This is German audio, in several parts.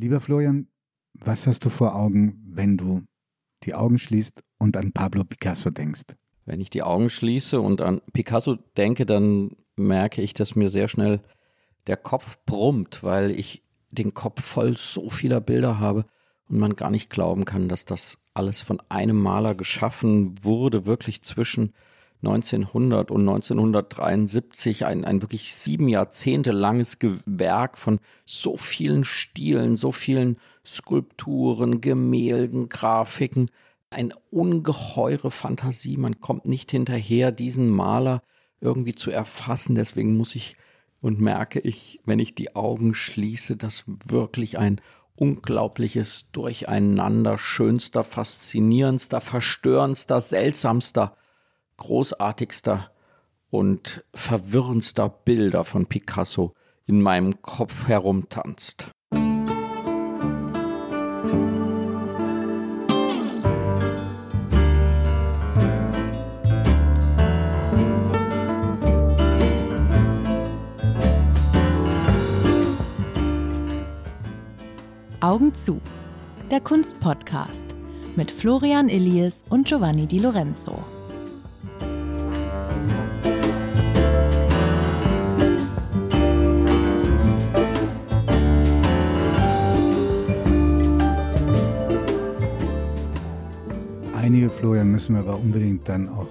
Lieber Florian, was hast du vor Augen, wenn du die Augen schließt und an Pablo Picasso denkst? Wenn ich die Augen schließe und an Picasso denke, dann merke ich, dass mir sehr schnell der Kopf brummt, weil ich den Kopf voll so vieler Bilder habe und man gar nicht glauben kann, dass das alles von einem Maler geschaffen wurde, wirklich zwischen 1900 und 1973 ein, ein wirklich sieben Jahrzehnte langes Werk von so vielen Stilen, so vielen Skulpturen, Gemälden, Grafiken, eine ungeheure Fantasie. Man kommt nicht hinterher, diesen Maler irgendwie zu erfassen. Deswegen muss ich und merke ich, wenn ich die Augen schließe, dass wirklich ein unglaubliches Durcheinander schönster, faszinierendster, verstörendster, seltsamster großartigster und verwirrendster Bilder von Picasso in meinem Kopf herumtanzt. Augen zu. Der Kunstpodcast mit Florian Illies und Giovanni Di Lorenzo. Einige, Florian, müssen wir aber unbedingt dann auch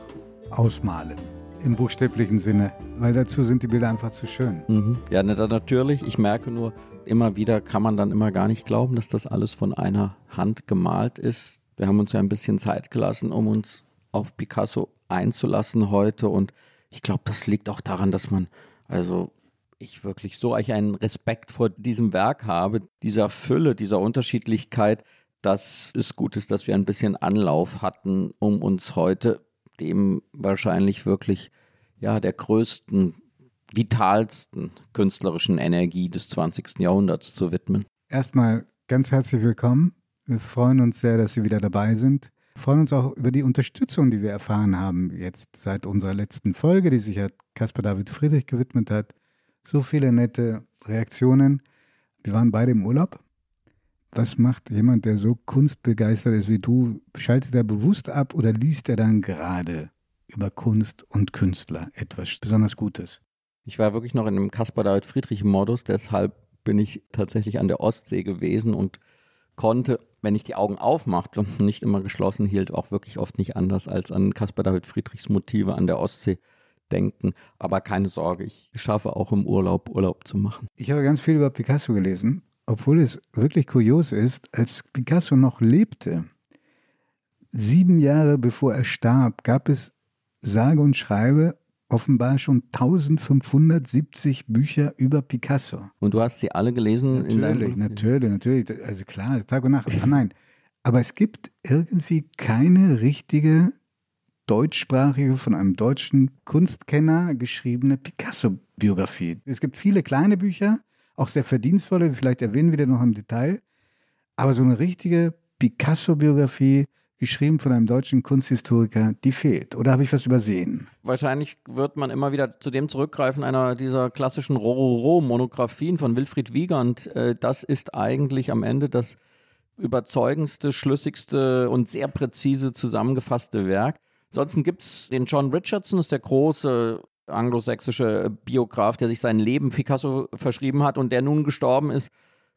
ausmalen. Im buchstäblichen Sinne, weil dazu sind die Bilder einfach zu schön. Mhm. Ja, natürlich. Ich merke nur, immer wieder kann man dann immer gar nicht glauben, dass das alles von einer Hand gemalt ist. Wir haben uns ja ein bisschen Zeit gelassen, um uns auf Picasso einzulassen heute. Und ich glaube, das liegt auch daran, dass man, also ich wirklich so einen Respekt vor diesem Werk habe, dieser Fülle, dieser Unterschiedlichkeit, dass es gut ist, dass wir ein bisschen Anlauf hatten, um uns heute dem wahrscheinlich wirklich ja der größten, vitalsten künstlerischen Energie des 20. Jahrhunderts zu widmen. Erstmal ganz herzlich willkommen. Wir freuen uns sehr, dass Sie wieder dabei sind. Wir freuen uns auch über die Unterstützung, die wir erfahren haben jetzt seit unserer letzten Folge, die sich ja Caspar David Friedrich gewidmet hat. So viele nette Reaktionen. Wir waren beide im Urlaub was macht jemand, der so kunstbegeistert ist wie du? Schaltet er bewusst ab oder liest er dann gerade über Kunst und Künstler etwas besonders Gutes? Ich war wirklich noch in einem Caspar David Friedrich Modus, deshalb bin ich tatsächlich an der Ostsee gewesen und konnte, wenn ich die Augen aufmachte und nicht immer geschlossen hielt, auch wirklich oft nicht anders als an Caspar David Friedrichs Motive an der Ostsee denken. Aber keine Sorge, ich schaffe auch im Urlaub Urlaub zu machen. Ich habe ganz viel über Picasso gelesen obwohl es wirklich kurios ist, als Picasso noch lebte, sieben Jahre bevor er starb, gab es sage und schreibe offenbar schon 1570 Bücher über Picasso. Und du hast sie alle gelesen? Natürlich, in deinem natürlich, natürlich. Also klar, Tag und Nacht. Ah, nein, aber es gibt irgendwie keine richtige deutschsprachige, von einem deutschen Kunstkenner geschriebene Picasso-Biografie. Es gibt viele kleine Bücher, auch sehr verdienstvolle, vielleicht erwähnen wir den noch im Detail. Aber so eine richtige Picasso-Biografie, geschrieben von einem deutschen Kunsthistoriker, die fehlt. Oder habe ich was übersehen? Wahrscheinlich wird man immer wieder zu dem zurückgreifen, einer dieser klassischen Rororo-Monografien von Wilfried Wiegand. Äh, das ist eigentlich am Ende das überzeugendste, schlüssigste und sehr präzise zusammengefasste Werk. Ansonsten gibt es den John Richardson, das ist der große anglosächsische Biograf, der sich sein Leben Picasso verschrieben hat und der nun gestorben ist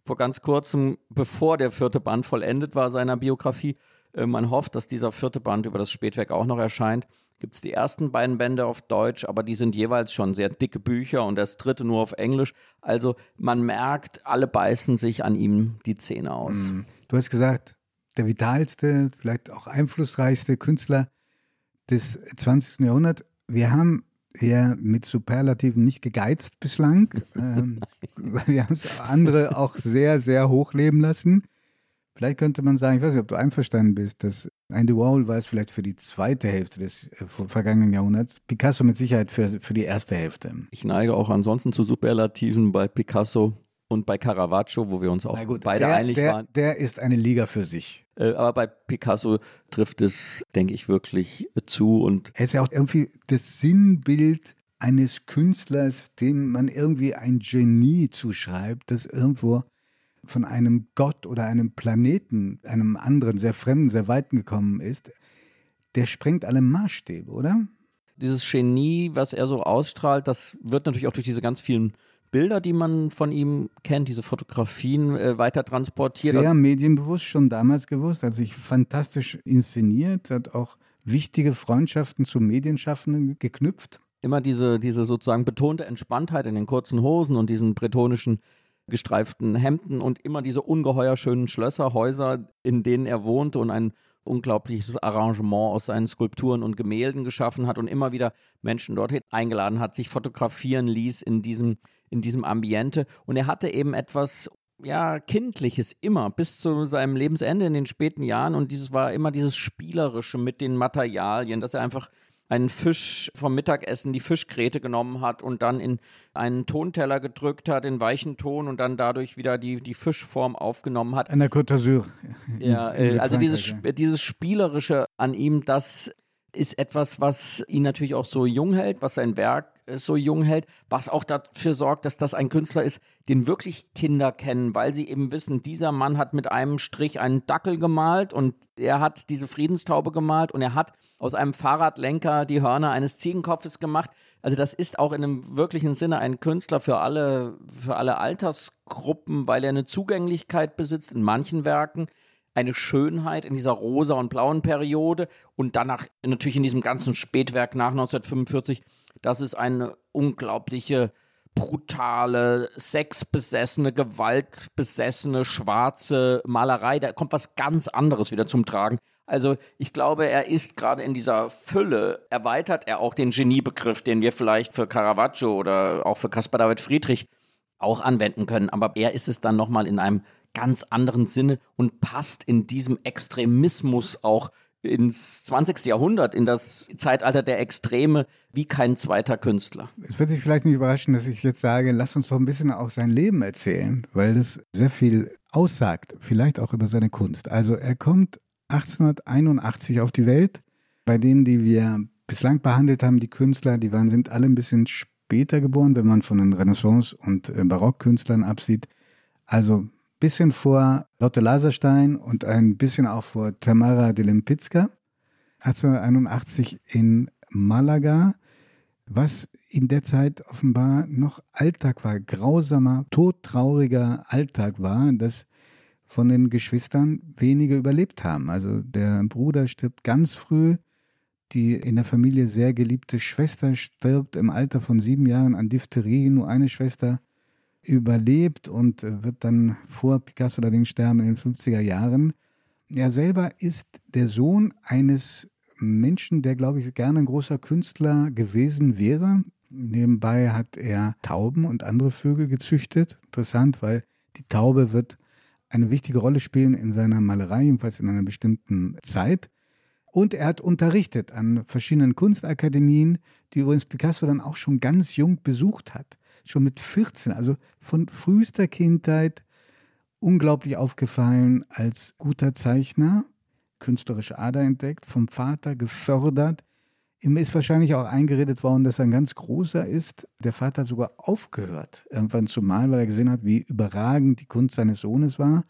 vor ganz kurzem, bevor der vierte Band vollendet war seiner Biografie. Äh, man hofft, dass dieser vierte Band über das Spätwerk auch noch erscheint. Gibt es die ersten beiden Bände auf Deutsch, aber die sind jeweils schon sehr dicke Bücher und das dritte nur auf Englisch. Also man merkt, alle beißen sich an ihm die Zähne aus. Mhm. Du hast gesagt, der vitalste, vielleicht auch einflussreichste Künstler des 20. Jahrhunderts. Wir haben ja mit Superlativen nicht gegeizt bislang. ähm, wir haben es andere auch sehr, sehr hoch leben lassen. Vielleicht könnte man sagen, ich weiß nicht, ob du einverstanden bist, dass Andy Warhol war es vielleicht für die zweite Hälfte des äh, vergangenen Jahrhunderts, Picasso mit Sicherheit für, für die erste Hälfte. Ich neige auch ansonsten zu Superlativen bei Picasso und bei Caravaggio, wo wir uns auch gut, beide der, einig der, waren. Der ist eine Liga für sich. Äh, aber bei Picasso trifft es, denke ich, wirklich zu. Und er ist ja auch irgendwie das Sinnbild eines Künstlers, dem man irgendwie ein Genie zuschreibt, das irgendwo von einem Gott oder einem Planeten, einem anderen, sehr fremden, sehr weiten gekommen ist, der sprengt alle Maßstäbe, oder? Dieses Genie, was er so ausstrahlt, das wird natürlich auch durch diese ganz vielen Bilder, die man von ihm kennt, diese Fotografien äh, weiter transportiert. Sehr medienbewusst, schon damals gewusst, hat sich fantastisch inszeniert, hat auch wichtige Freundschaften zu Medienschaffenden geknüpft. Immer diese, diese sozusagen betonte Entspanntheit in den kurzen Hosen und diesen bretonischen gestreiften Hemden und immer diese ungeheuer schönen Schlösser, Häuser, in denen er wohnte und ein unglaubliches Arrangement aus seinen Skulpturen und Gemälden geschaffen hat und immer wieder Menschen dort eingeladen hat, sich fotografieren ließ in diesem, in diesem Ambiente. Und er hatte eben etwas ja, Kindliches immer bis zu seinem Lebensende in den späten Jahren. Und dieses war immer dieses Spielerische mit den Materialien, dass er einfach einen Fisch vom Mittagessen, die Fischgräte genommen hat und dann in einen Tonteller gedrückt hat, in weichen Ton und dann dadurch wieder die, die Fischform aufgenommen hat. An der Côte d'Azur. Ja, äh, also dieses, dieses Spielerische an ihm, das ist etwas, was ihn natürlich auch so jung hält, was sein Werk äh, so jung hält, was auch dafür sorgt, dass das ein Künstler ist, den wirklich Kinder kennen, weil sie eben wissen, dieser Mann hat mit einem Strich einen Dackel gemalt und er hat diese Friedenstaube gemalt und er hat aus einem Fahrradlenker die Hörner eines Ziegenkopfes gemacht. Also das ist auch in einem wirklichen Sinne ein Künstler für alle, für alle Altersgruppen, weil er eine Zugänglichkeit besitzt in manchen Werken eine Schönheit in dieser rosa und blauen Periode und danach natürlich in diesem ganzen Spätwerk nach 1945, das ist eine unglaubliche, brutale, sexbesessene, gewaltbesessene, schwarze Malerei. Da kommt was ganz anderes wieder zum Tragen. Also ich glaube, er ist gerade in dieser Fülle, erweitert er auch den Geniebegriff, den wir vielleicht für Caravaggio oder auch für Caspar David Friedrich auch anwenden können. Aber er ist es dann nochmal in einem ganz anderen Sinne und passt in diesem Extremismus auch ins 20. Jahrhundert, in das Zeitalter der Extreme, wie kein zweiter Künstler. Es wird sich vielleicht nicht überraschen, dass ich jetzt sage, lass uns doch ein bisschen auch sein Leben erzählen, weil das sehr viel aussagt, vielleicht auch über seine Kunst. Also er kommt 1881 auf die Welt. Bei denen, die wir bislang behandelt haben, die Künstler, die waren, sind alle ein bisschen später geboren, wenn man von den Renaissance- und äh, Barockkünstlern absieht. Also bisschen vor Lotte Laserstein und ein bisschen auch vor Tamara de Lempicka. 1881 in Malaga, was in der Zeit offenbar noch Alltag war, grausamer, todtrauriger Alltag war, dass von den Geschwistern wenige überlebt haben. Also der Bruder stirbt ganz früh, die in der Familie sehr geliebte Schwester stirbt im Alter von sieben Jahren an Diphtherie, nur eine Schwester überlebt und wird dann vor Picasso allerdings sterben in den 50er Jahren. Er selber ist der Sohn eines Menschen, der, glaube ich, gerne ein großer Künstler gewesen wäre. Nebenbei hat er Tauben und andere Vögel gezüchtet. Interessant, weil die Taube wird eine wichtige Rolle spielen in seiner Malerei, jedenfalls in einer bestimmten Zeit. Und er hat unterrichtet an verschiedenen Kunstakademien, die übrigens Picasso dann auch schon ganz jung besucht hat schon mit 14, also von frühester Kindheit unglaublich aufgefallen als guter Zeichner, künstlerische Ader entdeckt, vom Vater gefördert. Ihm ist wahrscheinlich auch eingeredet worden, dass er ein ganz großer ist. Der Vater hat sogar aufgehört, irgendwann zu malen, weil er gesehen hat, wie überragend die Kunst seines Sohnes war.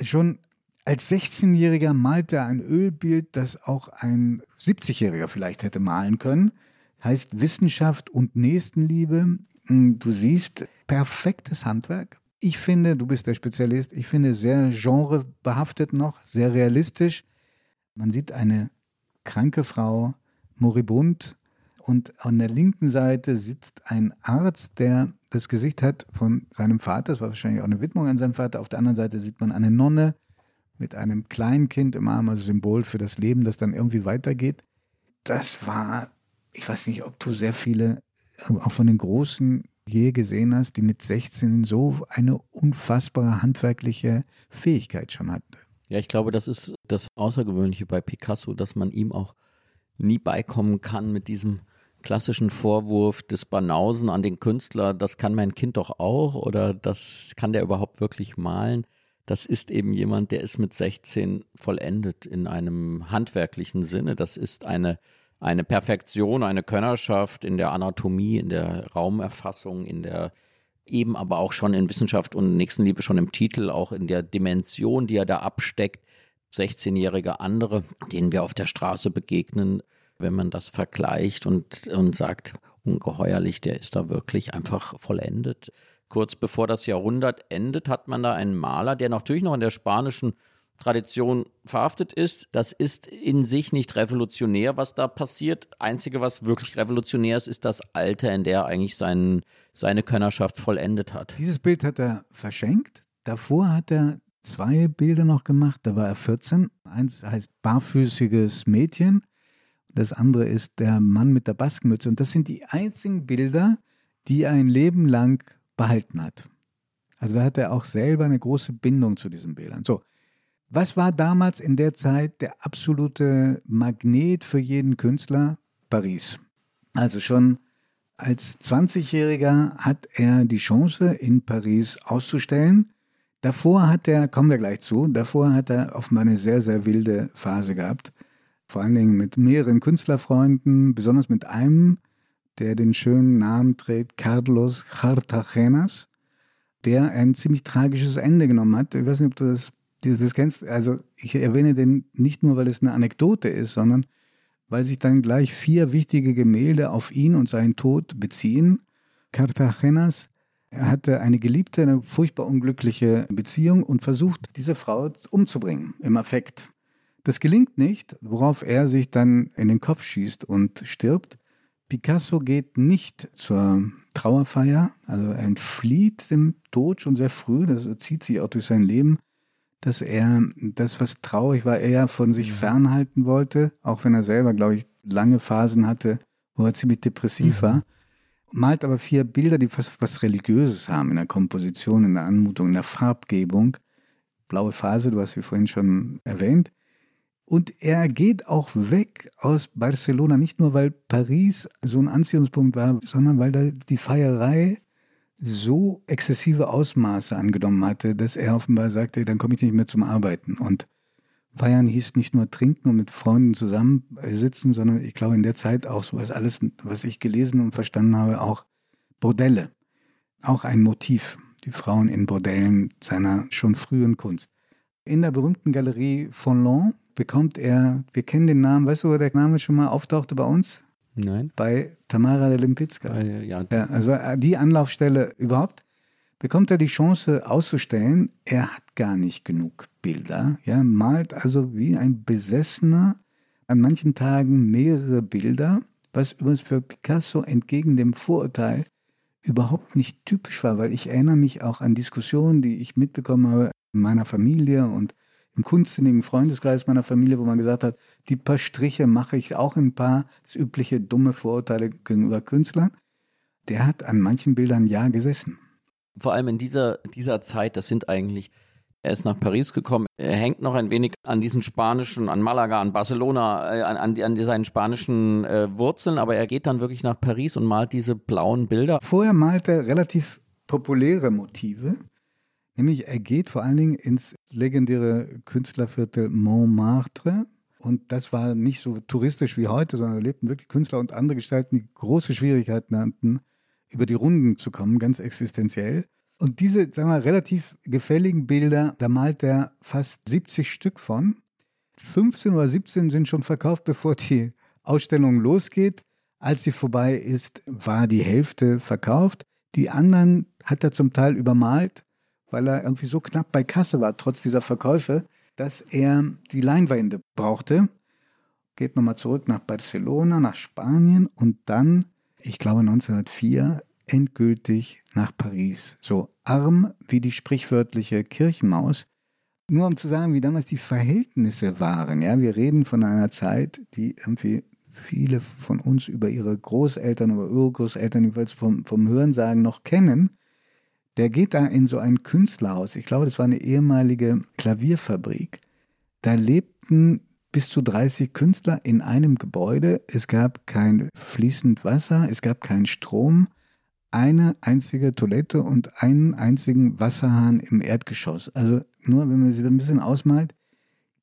Schon als 16-Jähriger malte er ein Ölbild, das auch ein 70-Jähriger vielleicht hätte malen können. Heißt Wissenschaft und Nächstenliebe. Du siehst perfektes Handwerk. Ich finde, du bist der Spezialist, ich finde sehr genrebehaftet noch, sehr realistisch. Man sieht eine kranke Frau, moribund, und an der linken Seite sitzt ein Arzt, der das Gesicht hat von seinem Vater. Das war wahrscheinlich auch eine Widmung an seinen Vater. Auf der anderen Seite sieht man eine Nonne mit einem kleinen Kind im Arm, also Symbol für das Leben, das dann irgendwie weitergeht. Das war, ich weiß nicht, ob du sehr viele auch von den Großen je gesehen hast, die mit 16 so eine unfassbare handwerkliche Fähigkeit schon hatten. Ja, ich glaube, das ist das Außergewöhnliche bei Picasso, dass man ihm auch nie beikommen kann mit diesem klassischen Vorwurf des Banausen an den Künstler, das kann mein Kind doch auch oder das kann der überhaupt wirklich malen. Das ist eben jemand, der ist mit 16 vollendet in einem handwerklichen Sinne. Das ist eine eine Perfektion, eine Könnerschaft in der Anatomie, in der Raumerfassung, in der eben aber auch schon in Wissenschaft und Nächstenliebe schon im Titel, auch in der Dimension, die er da absteckt. 16-jährige andere, denen wir auf der Straße begegnen, wenn man das vergleicht und, und sagt, ungeheuerlich, der ist da wirklich einfach vollendet. Kurz bevor das Jahrhundert endet, hat man da einen Maler, der natürlich noch in der spanischen Tradition verhaftet ist. Das ist in sich nicht revolutionär, was da passiert. Einzige, was wirklich revolutionär ist, ist das Alter, in der er eigentlich sein, seine Könnerschaft vollendet hat. Dieses Bild hat er verschenkt. Davor hat er zwei Bilder noch gemacht. Da war er 14. Eins heißt Barfüßiges Mädchen. Das andere ist der Mann mit der Baskenmütze. Und das sind die einzigen Bilder, die er ein Leben lang behalten hat. Also da hat er auch selber eine große Bindung zu diesen Bildern. So, was war damals in der Zeit der absolute Magnet für jeden Künstler? Paris. Also schon als 20-Jähriger hat er die Chance, in Paris auszustellen. Davor hat er, kommen wir gleich zu, davor hat er offenbar eine sehr, sehr wilde Phase gehabt. Vor allen Dingen mit mehreren Künstlerfreunden, besonders mit einem, der den schönen Namen trägt, Carlos Cartagenas, der ein ziemlich tragisches Ende genommen hat. Ich weiß nicht, ob du das das kennst, also ich erwähne den nicht nur, weil es eine Anekdote ist, sondern weil sich dann gleich vier wichtige Gemälde auf ihn und seinen Tod beziehen. Cartagenas hatte eine Geliebte, eine furchtbar unglückliche Beziehung und versucht, diese Frau umzubringen, im Affekt. Das gelingt nicht, worauf er sich dann in den Kopf schießt und stirbt. Picasso geht nicht zur Trauerfeier, also er entflieht dem Tod schon sehr früh, das zieht sich auch durch sein Leben dass er das, was traurig war, eher von sich mhm. fernhalten wollte, auch wenn er selber, glaube ich, lange Phasen hatte, wo er ziemlich depressiv mhm. war. Malt aber vier Bilder, die fast was Religiöses haben in der Komposition, in der Anmutung, in der Farbgebung. Blaue Phase, du hast sie vorhin schon erwähnt. Und er geht auch weg aus Barcelona, nicht nur weil Paris so ein Anziehungspunkt war, sondern weil da die Feierei so exzessive Ausmaße angenommen hatte, dass er offenbar sagte, dann komme ich nicht mehr zum Arbeiten. Und Feiern hieß nicht nur trinken und mit Freunden zusammensitzen, sondern ich glaube in der Zeit auch so was alles, was ich gelesen und verstanden habe, auch Bordelle. Auch ein Motiv, die Frauen in Bordellen seiner schon frühen Kunst. In der berühmten Galerie Fonlon bekommt er, wir kennen den Namen, weißt du, wo der Name schon mal auftauchte bei uns? Nein. Bei Tamara de Limpicka. Äh, ja. ja. Also äh, die Anlaufstelle überhaupt bekommt er die Chance auszustellen. Er hat gar nicht genug Bilder. Ja, malt also wie ein Besessener an manchen Tagen mehrere Bilder, was übrigens für Picasso entgegen dem Vorurteil überhaupt nicht typisch war, weil ich erinnere mich auch an Diskussionen, die ich mitbekommen habe in meiner Familie und im kunstsinnigen Freundeskreis meiner Familie, wo man gesagt hat, die paar Striche mache ich auch ein paar, das übliche dumme Vorurteile gegenüber Künstlern. Der hat an manchen Bildern ja gesessen. Vor allem in dieser, dieser Zeit, das sind eigentlich, er ist nach Paris gekommen, er hängt noch ein wenig an diesen spanischen, an Malaga, an Barcelona, äh, an, an, an seinen spanischen äh, Wurzeln, aber er geht dann wirklich nach Paris und malt diese blauen Bilder. Vorher malt er relativ populäre Motive. Nämlich er geht vor allen Dingen ins legendäre Künstlerviertel Montmartre. Und das war nicht so touristisch wie heute, sondern da lebten wirklich Künstler und andere Gestalten, die große Schwierigkeiten hatten, über die Runden zu kommen, ganz existenziell. Und diese, sagen wir, relativ gefälligen Bilder, da malt er fast 70 Stück von. 15 oder 17 sind schon verkauft, bevor die Ausstellung losgeht. Als sie vorbei ist, war die Hälfte verkauft. Die anderen hat er zum Teil übermalt weil er irgendwie so knapp bei Kasse war, trotz dieser Verkäufe, dass er die Leinwände brauchte. Geht nochmal zurück nach Barcelona, nach Spanien und dann, ich glaube 1904, endgültig nach Paris. So arm wie die sprichwörtliche Kirchenmaus. Nur um zu sagen, wie damals die Verhältnisse waren. Ja, wir reden von einer Zeit, die irgendwie viele von uns über ihre Großeltern oder Urgroßeltern jeweils vom, vom Hörensagen noch kennen der geht da in so ein Künstlerhaus. Ich glaube, das war eine ehemalige Klavierfabrik. Da lebten bis zu 30 Künstler in einem Gebäude. Es gab kein fließend Wasser, es gab keinen Strom, eine einzige Toilette und einen einzigen Wasserhahn im Erdgeschoss. Also nur, wenn man sich das ein bisschen ausmalt,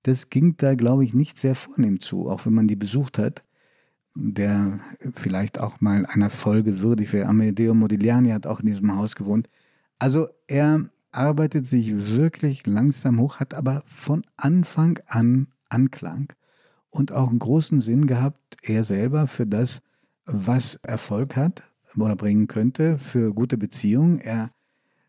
das ging da, glaube ich, nicht sehr vornehm zu, auch wenn man die besucht hat. der vielleicht auch mal einer Folge würdig wäre. Amedeo Modigliani hat auch in diesem Haus gewohnt. Also er arbeitet sich wirklich langsam hoch, hat aber von Anfang an Anklang und auch einen großen Sinn gehabt, er selber für das, was Erfolg hat oder bringen könnte, für gute Beziehungen. Er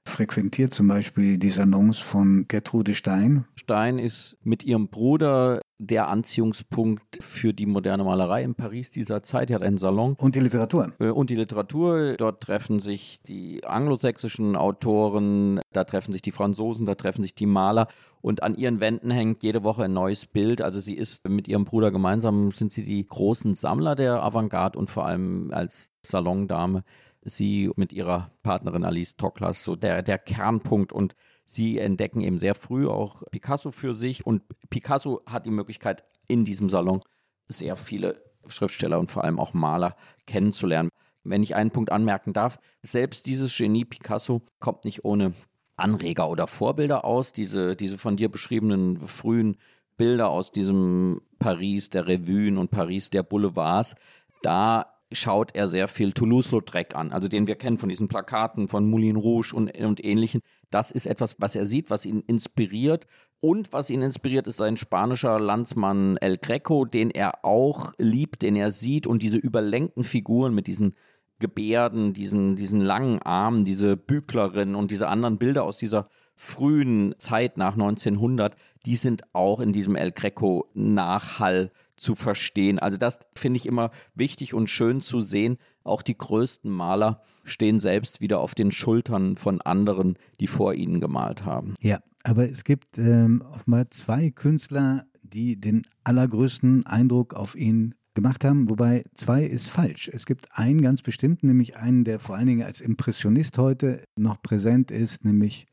frequentiert zum Beispiel die Salons von Gertrude Stein. Stein ist mit ihrem Bruder der Anziehungspunkt für die moderne Malerei in Paris dieser Zeit. Er hat einen Salon. Und die Literatur. Äh, und die Literatur. Dort treffen sich die anglosächsischen Autoren, da treffen sich die Franzosen, da treffen sich die Maler. Und an ihren Wänden hängt jede Woche ein neues Bild. Also sie ist mit ihrem Bruder gemeinsam, sind sie die großen Sammler der Avantgarde und vor allem als Salondame sie mit ihrer Partnerin Alice Toklas so der, der Kernpunkt und sie entdecken eben sehr früh auch Picasso für sich und Picasso hat die Möglichkeit in diesem Salon sehr viele Schriftsteller und vor allem auch Maler kennenzulernen. Wenn ich einen Punkt anmerken darf, selbst dieses Genie Picasso kommt nicht ohne Anreger oder Vorbilder aus. Diese, diese von dir beschriebenen frühen Bilder aus diesem Paris der Revuen und Paris der Boulevards, da schaut er sehr viel Toulouse-Lautrec an, also den wir kennen von diesen Plakaten von Moulin Rouge und, und ähnlichen. Das ist etwas, was er sieht, was ihn inspiriert. Und was ihn inspiriert, ist sein spanischer Landsmann El Greco, den er auch liebt, den er sieht und diese überlenkten Figuren mit diesen Gebärden, diesen, diesen langen Armen, diese Bücklerin und diese anderen Bilder aus dieser frühen Zeit nach 1900, die sind auch in diesem El Greco Nachhall zu verstehen. Also das finde ich immer wichtig und schön zu sehen. Auch die größten Maler stehen selbst wieder auf den Schultern von anderen, die vor ihnen gemalt haben. Ja, aber es gibt ähm, offenbar zwei Künstler, die den allergrößten Eindruck auf ihn gemacht haben, wobei zwei ist falsch. Es gibt einen ganz bestimmten, nämlich einen, der vor allen Dingen als Impressionist heute noch präsent ist, nämlich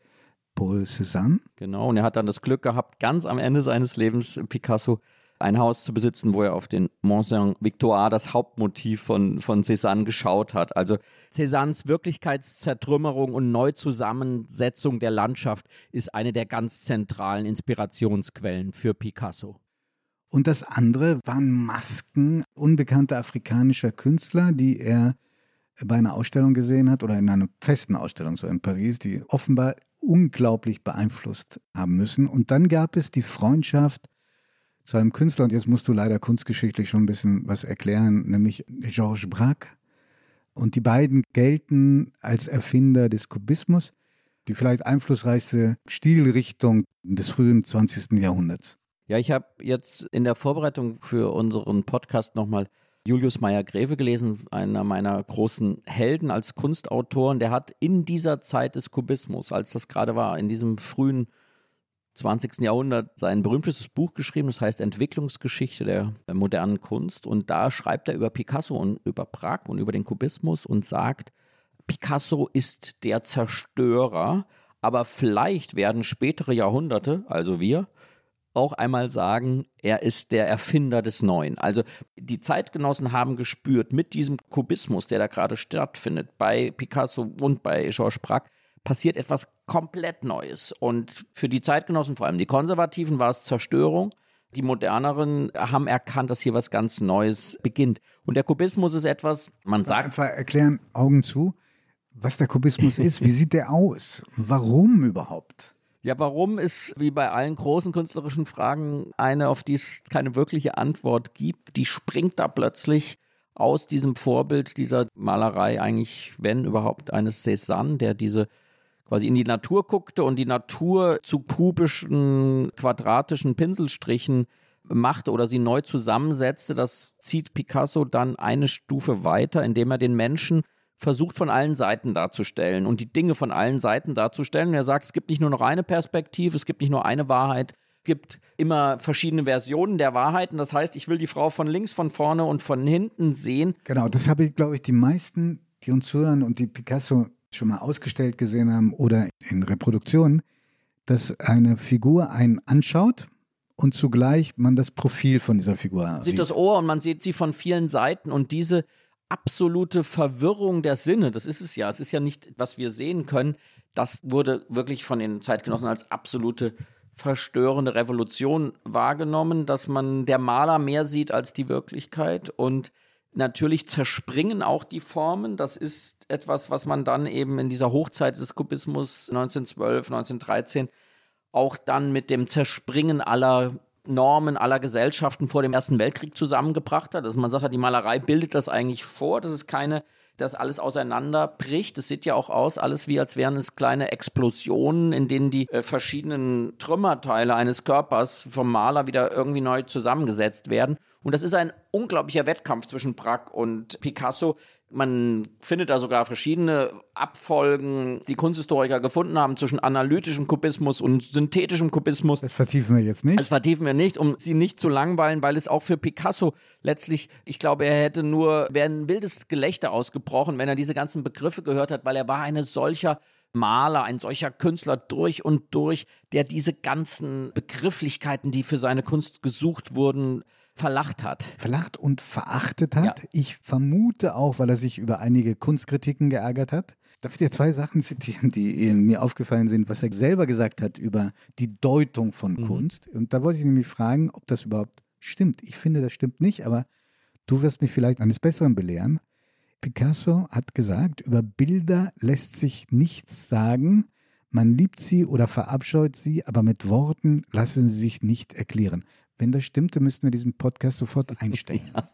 Paul Cézanne. Genau, und er hat dann das Glück gehabt, ganz am Ende seines Lebens Picasso ein Haus zu besitzen, wo er auf den Mont Saint-Victoire, das Hauptmotiv von, von Cézanne, geschaut hat. Also Cézannes Wirklichkeitszertrümmerung und Neuzusammensetzung der Landschaft ist eine der ganz zentralen Inspirationsquellen für Picasso. Und das andere waren Masken unbekannter afrikanischer Künstler, die er bei einer Ausstellung gesehen hat oder in einer festen Ausstellung so in Paris, die offenbar unglaublich beeinflusst haben müssen. Und dann gab es die Freundschaft zu einem Künstler, und jetzt musst du leider kunstgeschichtlich schon ein bisschen was erklären, nämlich Georges Braque. Und die beiden gelten als Erfinder des Kubismus, die vielleicht einflussreichste Stilrichtung des frühen 20. Jahrhunderts. Ja, ich habe jetzt in der Vorbereitung für unseren Podcast nochmal Julius Meyer-Greve gelesen, einer meiner großen Helden als Kunstautor. Und der hat in dieser Zeit des Kubismus, als das gerade war, in diesem frühen 20. Jahrhundert sein berühmtestes Buch geschrieben, das heißt Entwicklungsgeschichte der modernen Kunst. Und da schreibt er über Picasso und über Prag und über den Kubismus und sagt, Picasso ist der Zerstörer, aber vielleicht werden spätere Jahrhunderte, also wir, auch einmal sagen, er ist der Erfinder des Neuen. Also die Zeitgenossen haben gespürt, mit diesem Kubismus, der da gerade stattfindet, bei Picasso und bei Georges Braque, passiert etwas komplett Neues. Und für die Zeitgenossen, vor allem die Konservativen, war es Zerstörung. Die Moderneren haben erkannt, dass hier was ganz Neues beginnt. Und der Kubismus ist etwas, man sagt. Einfach erklären, Augen zu, was der Kubismus ist. Wie sieht der aus? Warum überhaupt? Ja, warum ist wie bei allen großen künstlerischen Fragen eine, auf die es keine wirkliche Antwort gibt. Die springt da plötzlich aus diesem Vorbild dieser Malerei eigentlich, wenn überhaupt, eines Cézanne, der diese quasi in die Natur guckte und die Natur zu kubischen, quadratischen Pinselstrichen machte oder sie neu zusammensetzte, das zieht Picasso dann eine Stufe weiter, indem er den Menschen versucht von allen Seiten darzustellen und die Dinge von allen Seiten darzustellen. Und er sagt, es gibt nicht nur noch eine Perspektive, es gibt nicht nur eine Wahrheit, es gibt immer verschiedene Versionen der Wahrheiten. Das heißt, ich will die Frau von links, von vorne und von hinten sehen. Genau, das habe ich, glaube ich, die meisten, die uns zuhören und die Picasso schon mal ausgestellt gesehen haben oder in Reproduktionen, dass eine Figur einen anschaut und zugleich man das Profil von dieser Figur sieht. Sieht das Ohr und man sieht sie von vielen Seiten und diese absolute Verwirrung der Sinne, das ist es ja, es ist ja nicht, was wir sehen können, das wurde wirklich von den Zeitgenossen als absolute verstörende Revolution wahrgenommen, dass man der Maler mehr sieht als die Wirklichkeit und Natürlich zerspringen auch die Formen. Das ist etwas, was man dann eben in dieser Hochzeit des Kubismus 1912, 1913 auch dann mit dem Zerspringen aller Normen aller Gesellschaften vor dem Ersten Weltkrieg zusammengebracht hat. Also man sagt, die Malerei bildet das eigentlich vor. Das ist keine das alles auseinanderbricht. Es sieht ja auch aus, alles wie als wären es kleine Explosionen, in denen die äh, verschiedenen Trümmerteile eines Körpers vom Maler wieder irgendwie neu zusammengesetzt werden. Und das ist ein unglaublicher Wettkampf zwischen Braque und Picasso, man findet da sogar verschiedene Abfolgen, die Kunsthistoriker gefunden haben zwischen analytischem Kubismus und synthetischem Kubismus. Das vertiefen wir jetzt nicht. Das vertiefen wir nicht, um sie nicht zu langweilen, weil es auch für Picasso letztlich, ich glaube, er hätte nur, wäre ein wildes Gelächter ausgebrochen, wenn er diese ganzen Begriffe gehört hat, weil er war eine solcher Maler, ein solcher Künstler durch und durch, der diese ganzen Begrifflichkeiten, die für seine Kunst gesucht wurden, verlacht hat. Verlacht und verachtet hat. Ja. Ich vermute auch, weil er sich über einige Kunstkritiken geärgert hat. Darf ich dir zwei Sachen zitieren, die mir aufgefallen sind, was er selber gesagt hat über die Deutung von mhm. Kunst? Und da wollte ich nämlich fragen, ob das überhaupt stimmt. Ich finde, das stimmt nicht, aber du wirst mich vielleicht eines Besseren belehren. Picasso hat gesagt, über Bilder lässt sich nichts sagen. Man liebt sie oder verabscheut sie, aber mit Worten lassen sie sich nicht erklären. Wenn das stimmte, müssten wir diesen Podcast sofort einstellen. ja,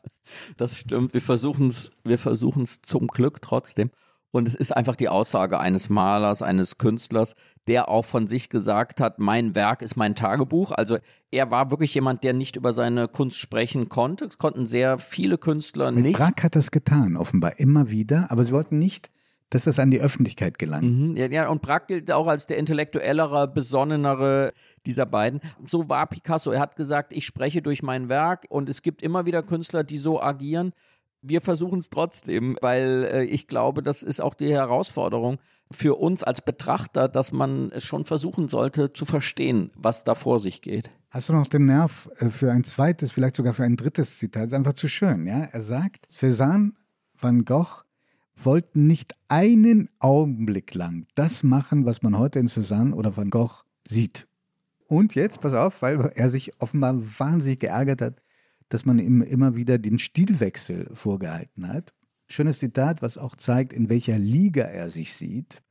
das stimmt. Wir versuchen es wir versuchen's zum Glück trotzdem. Und es ist einfach die Aussage eines Malers, eines Künstlers, der auch von sich gesagt hat, mein Werk ist mein Tagebuch. Also er war wirklich jemand, der nicht über seine Kunst sprechen konnte. Es konnten sehr viele Künstler Mit nicht. Brack hat das getan, offenbar immer wieder, aber sie wollten nicht dass das an die Öffentlichkeit gelangt. Mhm, ja, ja, und Braque gilt auch als der intellektuellere, besonnenere dieser beiden. So war Picasso. Er hat gesagt, ich spreche durch mein Werk und es gibt immer wieder Künstler, die so agieren. Wir versuchen es trotzdem, weil äh, ich glaube, das ist auch die Herausforderung für uns als Betrachter, dass man es schon versuchen sollte zu verstehen, was da vor sich geht. Hast du noch den Nerv äh, für ein zweites, vielleicht sogar für ein drittes Zitat? Das ist einfach zu schön, ja? Er sagt, Cézanne, Van Gogh wollten nicht einen Augenblick lang das machen, was man heute in Cézanne oder Van Gogh sieht. Und jetzt, pass auf, weil er sich offenbar wahnsinnig geärgert hat, dass man ihm immer wieder den Stilwechsel vorgehalten hat. Schönes Zitat, was auch zeigt, in welcher Liga er sich sieht.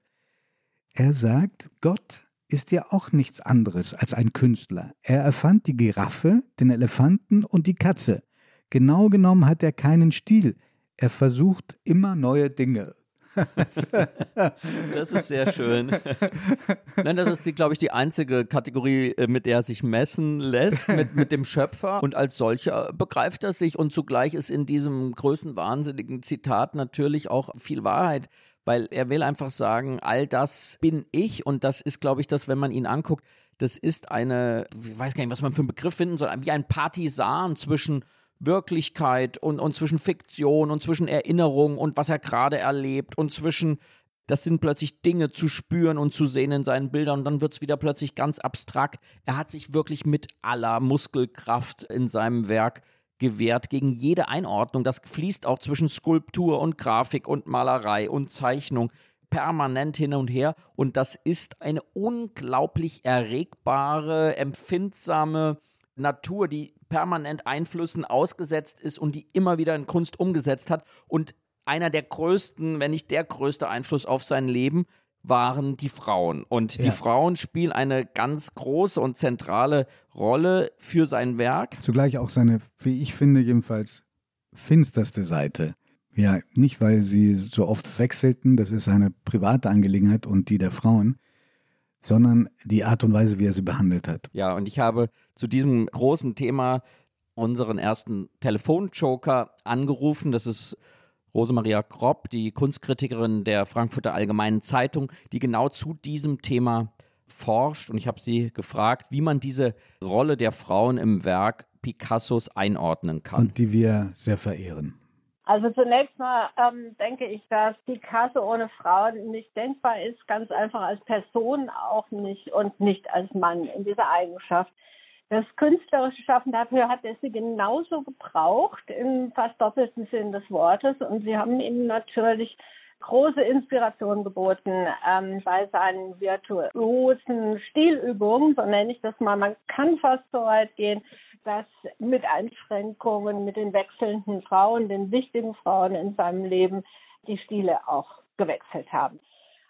Er sagt, Gott ist ja auch nichts anderes als ein Künstler. Er erfand die Giraffe, den Elefanten und die Katze. Genau genommen hat er keinen Stil. Er versucht immer neue Dinge. Das ist sehr schön. Nein, das ist, glaube ich, die einzige Kategorie, äh, mit der er sich messen lässt, mit, mit dem Schöpfer. Und als solcher begreift er sich. Und zugleich ist in diesem größenwahnsinnigen Zitat natürlich auch viel Wahrheit. Weil er will einfach sagen, all das bin ich. Und das ist, glaube ich, das, wenn man ihn anguckt, das ist eine, ich weiß gar nicht, was man für einen Begriff finden soll, wie ein Partisan zwischen Wirklichkeit und, und zwischen Fiktion und zwischen Erinnerung und was er gerade erlebt und zwischen das sind plötzlich Dinge zu spüren und zu sehen in seinen Bildern und dann wird es wieder plötzlich ganz abstrakt. Er hat sich wirklich mit aller Muskelkraft in seinem Werk gewehrt gegen jede Einordnung. Das fließt auch zwischen Skulptur und Grafik und Malerei und Zeichnung permanent hin und her und das ist eine unglaublich erregbare, empfindsame Natur, die permanent Einflüssen ausgesetzt ist und die immer wieder in Kunst umgesetzt hat. Und einer der größten, wenn nicht der größte Einfluss auf sein Leben waren die Frauen. Und ja. die Frauen spielen eine ganz große und zentrale Rolle für sein Werk. Zugleich auch seine, wie ich finde, jedenfalls finsterste Seite. Ja, nicht weil sie so oft wechselten, das ist eine private Angelegenheit und die der Frauen, sondern die Art und Weise, wie er sie behandelt hat. Ja, und ich habe zu diesem großen Thema unseren ersten Telefonjoker angerufen. Das ist Rosemaria Kropp, die Kunstkritikerin der Frankfurter Allgemeinen Zeitung, die genau zu diesem Thema forscht. Und ich habe sie gefragt, wie man diese Rolle der Frauen im Werk Picassos einordnen kann. Und die wir sehr verehren. Also zunächst mal ähm, denke ich, dass Picasso ohne Frauen nicht denkbar ist, ganz einfach als Person auch nicht und nicht als Mann in dieser Eigenschaft. Das künstlerische Schaffen, dafür hat er sie genauso gebraucht, im fast doppelten Sinn des Wortes. Und sie haben ihm natürlich große Inspiration geboten ähm, bei seinen virtuosen Stilübungen, so nenne ich das mal. Man kann fast so weit gehen, dass mit Einschränkungen, mit den wechselnden Frauen, den wichtigen Frauen in seinem Leben, die Stile auch gewechselt haben.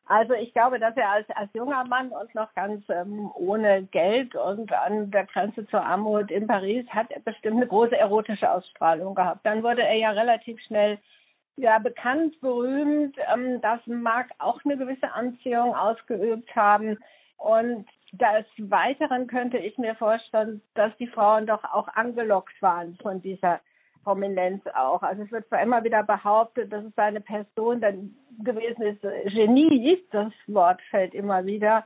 Also ich glaube, dass er als, als junger Mann und noch ganz ähm, ohne Geld und an der Grenze zur Armut in Paris hat er bestimmt eine große erotische Ausstrahlung gehabt. Dann wurde er ja relativ schnell ja bekannt, berühmt. Ähm, das mag auch eine gewisse Anziehung ausgeübt haben. Und des Weiteren könnte ich mir vorstellen, dass die Frauen doch auch angelockt waren von dieser Prominenz auch. Also es wird zwar immer wieder behauptet, dass es seine Person dann gewesen ist. Genie, das Wort fällt immer wieder.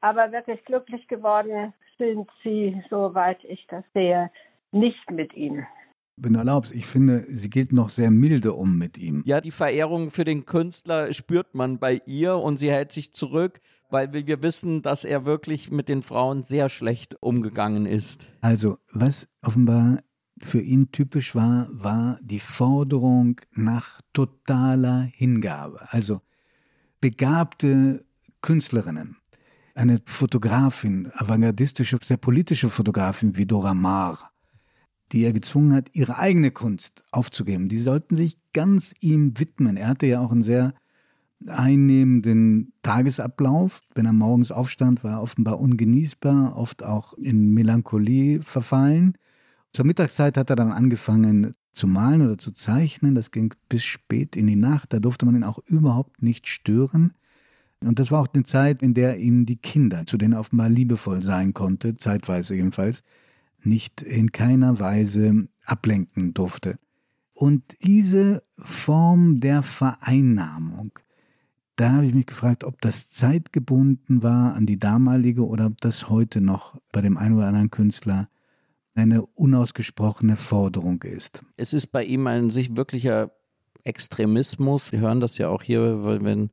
Aber wirklich glücklich geworden sind sie, soweit ich das sehe, nicht mit ihm. Wenn du erlaubst, ich finde, sie geht noch sehr milde um mit ihm. Ja, die Verehrung für den Künstler spürt man bei ihr und sie hält sich zurück, weil wir wissen, dass er wirklich mit den Frauen sehr schlecht umgegangen ist. Also, was offenbar für ihn typisch war, war die Forderung nach totaler Hingabe. Also begabte Künstlerinnen, eine Fotografin, avantgardistische, sehr politische Fotografin wie Dora Maar, die er gezwungen hat, ihre eigene Kunst aufzugeben. Die sollten sich ganz ihm widmen. Er hatte ja auch einen sehr einnehmenden Tagesablauf. Wenn er morgens aufstand, war er offenbar ungenießbar, oft auch in Melancholie verfallen. Zur Mittagszeit hat er dann angefangen zu malen oder zu zeichnen. Das ging bis spät in die Nacht. Da durfte man ihn auch überhaupt nicht stören. Und das war auch eine Zeit, in der ihm die Kinder, zu denen er offenbar liebevoll sein konnte, zeitweise jedenfalls, nicht in keiner Weise ablenken durfte. Und diese Form der Vereinnahmung, da habe ich mich gefragt, ob das zeitgebunden war an die damalige oder ob das heute noch bei dem einen oder anderen Künstler eine unausgesprochene Forderung ist. Es ist bei ihm ein sich wirklicher Extremismus. Wir hören das ja auch hier, wenn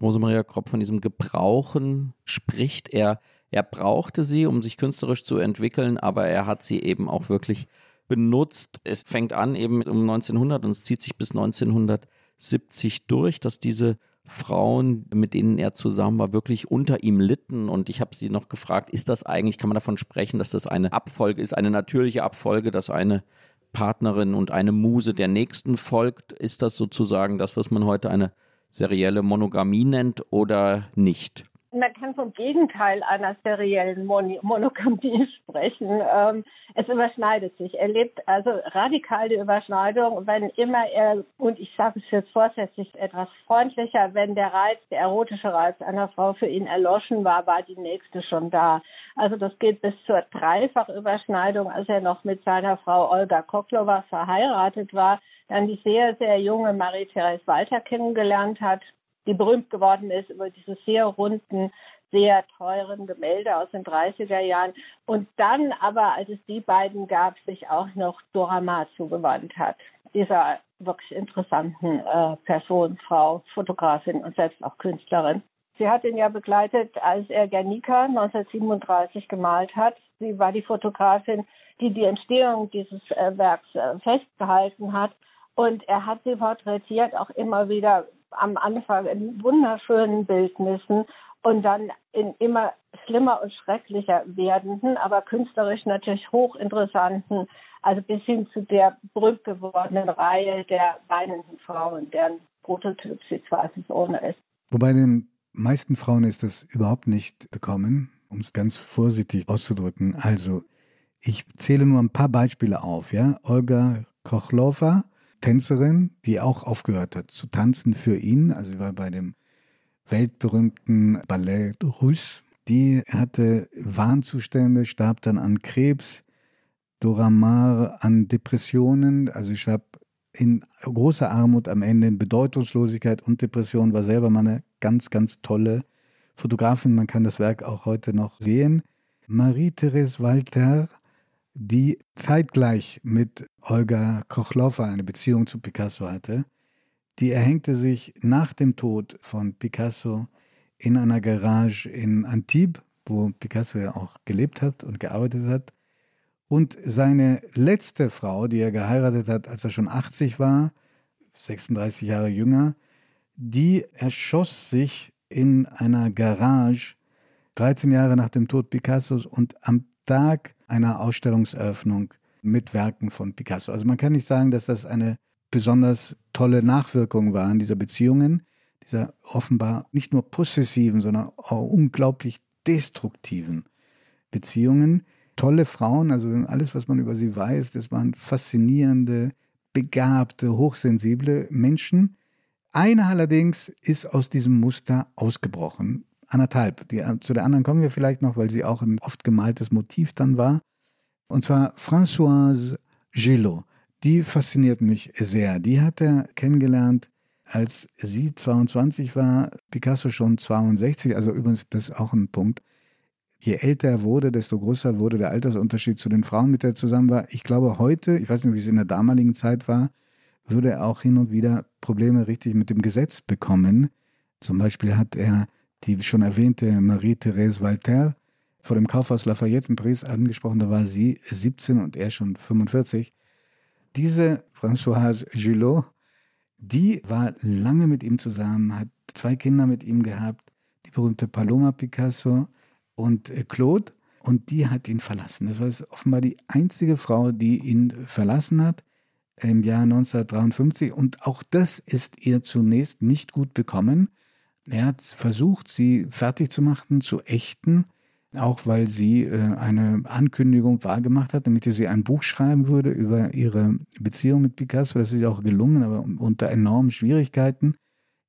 Rosemaria Kropp von diesem Gebrauchen spricht. Er, er brauchte sie, um sich künstlerisch zu entwickeln, aber er hat sie eben auch wirklich benutzt. Es fängt an eben um 1900 und es zieht sich bis 1970 durch, dass diese Frauen, mit denen er zusammen war, wirklich unter ihm litten. Und ich habe sie noch gefragt, ist das eigentlich, kann man davon sprechen, dass das eine Abfolge ist, eine natürliche Abfolge, dass eine Partnerin und eine Muse der nächsten folgt? Ist das sozusagen das, was man heute eine serielle Monogamie nennt oder nicht? Man kann vom Gegenteil einer seriellen Mon Monogamie sprechen. Ähm, es überschneidet sich. Er lebt also radikal die Überschneidung, wenn immer er, und ich sage es jetzt vorsätzlich etwas freundlicher, wenn der Reiz, der erotische Reiz einer Frau für ihn erloschen war, war die nächste schon da. Also das geht bis zur Dreifachüberschneidung, als er noch mit seiner Frau Olga Koklova verheiratet war, dann die sehr, sehr junge Marie-Therese Walter kennengelernt hat, die berühmt geworden ist über diese sehr runden, sehr teuren Gemälde aus den 30er Jahren. Und dann aber, als es die beiden gab, sich auch noch Dora Maar zugewandt hat. Dieser wirklich interessanten äh, Person, Frau, Fotografin und selbst auch Künstlerin. Sie hat ihn ja begleitet, als er Guernica 1937 gemalt hat. Sie war die Fotografin, die die Entstehung dieses äh, Werks äh, festgehalten hat. Und er hat sie porträtiert, auch immer wieder am Anfang in wunderschönen Bildnissen und dann in immer schlimmer und schrecklicher werdenden, aber künstlerisch natürlich hochinteressanten, also bis hin zu der berühmt gewordenen Reihe der weinenden Frauen, deren Prototyp sie zweifelsohne ist. Wobei den meisten Frauen ist das überhaupt nicht bekommen, um es ganz vorsichtig auszudrücken. Also ich zähle nur ein paar Beispiele auf. Ja, Olga Kochlova, Tänzerin, die auch aufgehört hat zu tanzen für ihn. Also sie war bei dem weltberühmten Ballet Russe. Die hatte Warnzustände, starb dann an Krebs. Dora Maar an Depressionen, also ich starb in großer Armut am Ende, in Bedeutungslosigkeit und Depression, war selber mal eine ganz, ganz tolle Fotografin. Man kann das Werk auch heute noch sehen. Marie-Therese Walter die zeitgleich mit Olga Kochlofa eine Beziehung zu Picasso hatte, die erhängte sich nach dem Tod von Picasso in einer Garage in Antibes, wo Picasso ja auch gelebt hat und gearbeitet hat. Und seine letzte Frau, die er geheiratet hat, als er schon 80 war, 36 Jahre jünger, die erschoss sich in einer Garage 13 Jahre nach dem Tod Picassos und am Tag einer Ausstellungseröffnung mit Werken von Picasso. Also man kann nicht sagen, dass das eine besonders tolle Nachwirkung war an dieser Beziehungen, dieser offenbar nicht nur possessiven, sondern auch unglaublich destruktiven Beziehungen. Tolle Frauen, also alles, was man über sie weiß, das waren faszinierende, begabte, hochsensible Menschen. Eine allerdings ist aus diesem Muster ausgebrochen. Anderthalb. Die, zu der anderen kommen wir vielleicht noch, weil sie auch ein oft gemaltes Motiv dann war. Und zwar Françoise Gillot. Die fasziniert mich sehr. Die hat er kennengelernt, als sie 22 war, Picasso schon 62. Also übrigens, das ist auch ein Punkt. Je älter er wurde, desto größer wurde der Altersunterschied zu den Frauen, mit der er zusammen war. Ich glaube, heute, ich weiß nicht, wie es in der damaligen Zeit war, würde er auch hin und wieder Probleme richtig mit dem Gesetz bekommen. Zum Beispiel hat er die schon erwähnte Marie-Thérèse Walter vor dem Kaufhaus Lafayette in Paris angesprochen. Da war sie 17 und er schon 45. Diese Françoise Gillot, die war lange mit ihm zusammen, hat zwei Kinder mit ihm gehabt, die berühmte Paloma Picasso und Claude. Und die hat ihn verlassen. Das war offenbar die einzige Frau, die ihn verlassen hat im Jahr 1953 und auch das ist ihr zunächst nicht gut bekommen. Er hat versucht, sie fertig zu machen, zu ächten, auch weil sie äh, eine Ankündigung wahrgemacht hat, damit sie ein Buch schreiben würde über ihre Beziehung mit Picasso. Das ist auch gelungen, aber unter enormen Schwierigkeiten.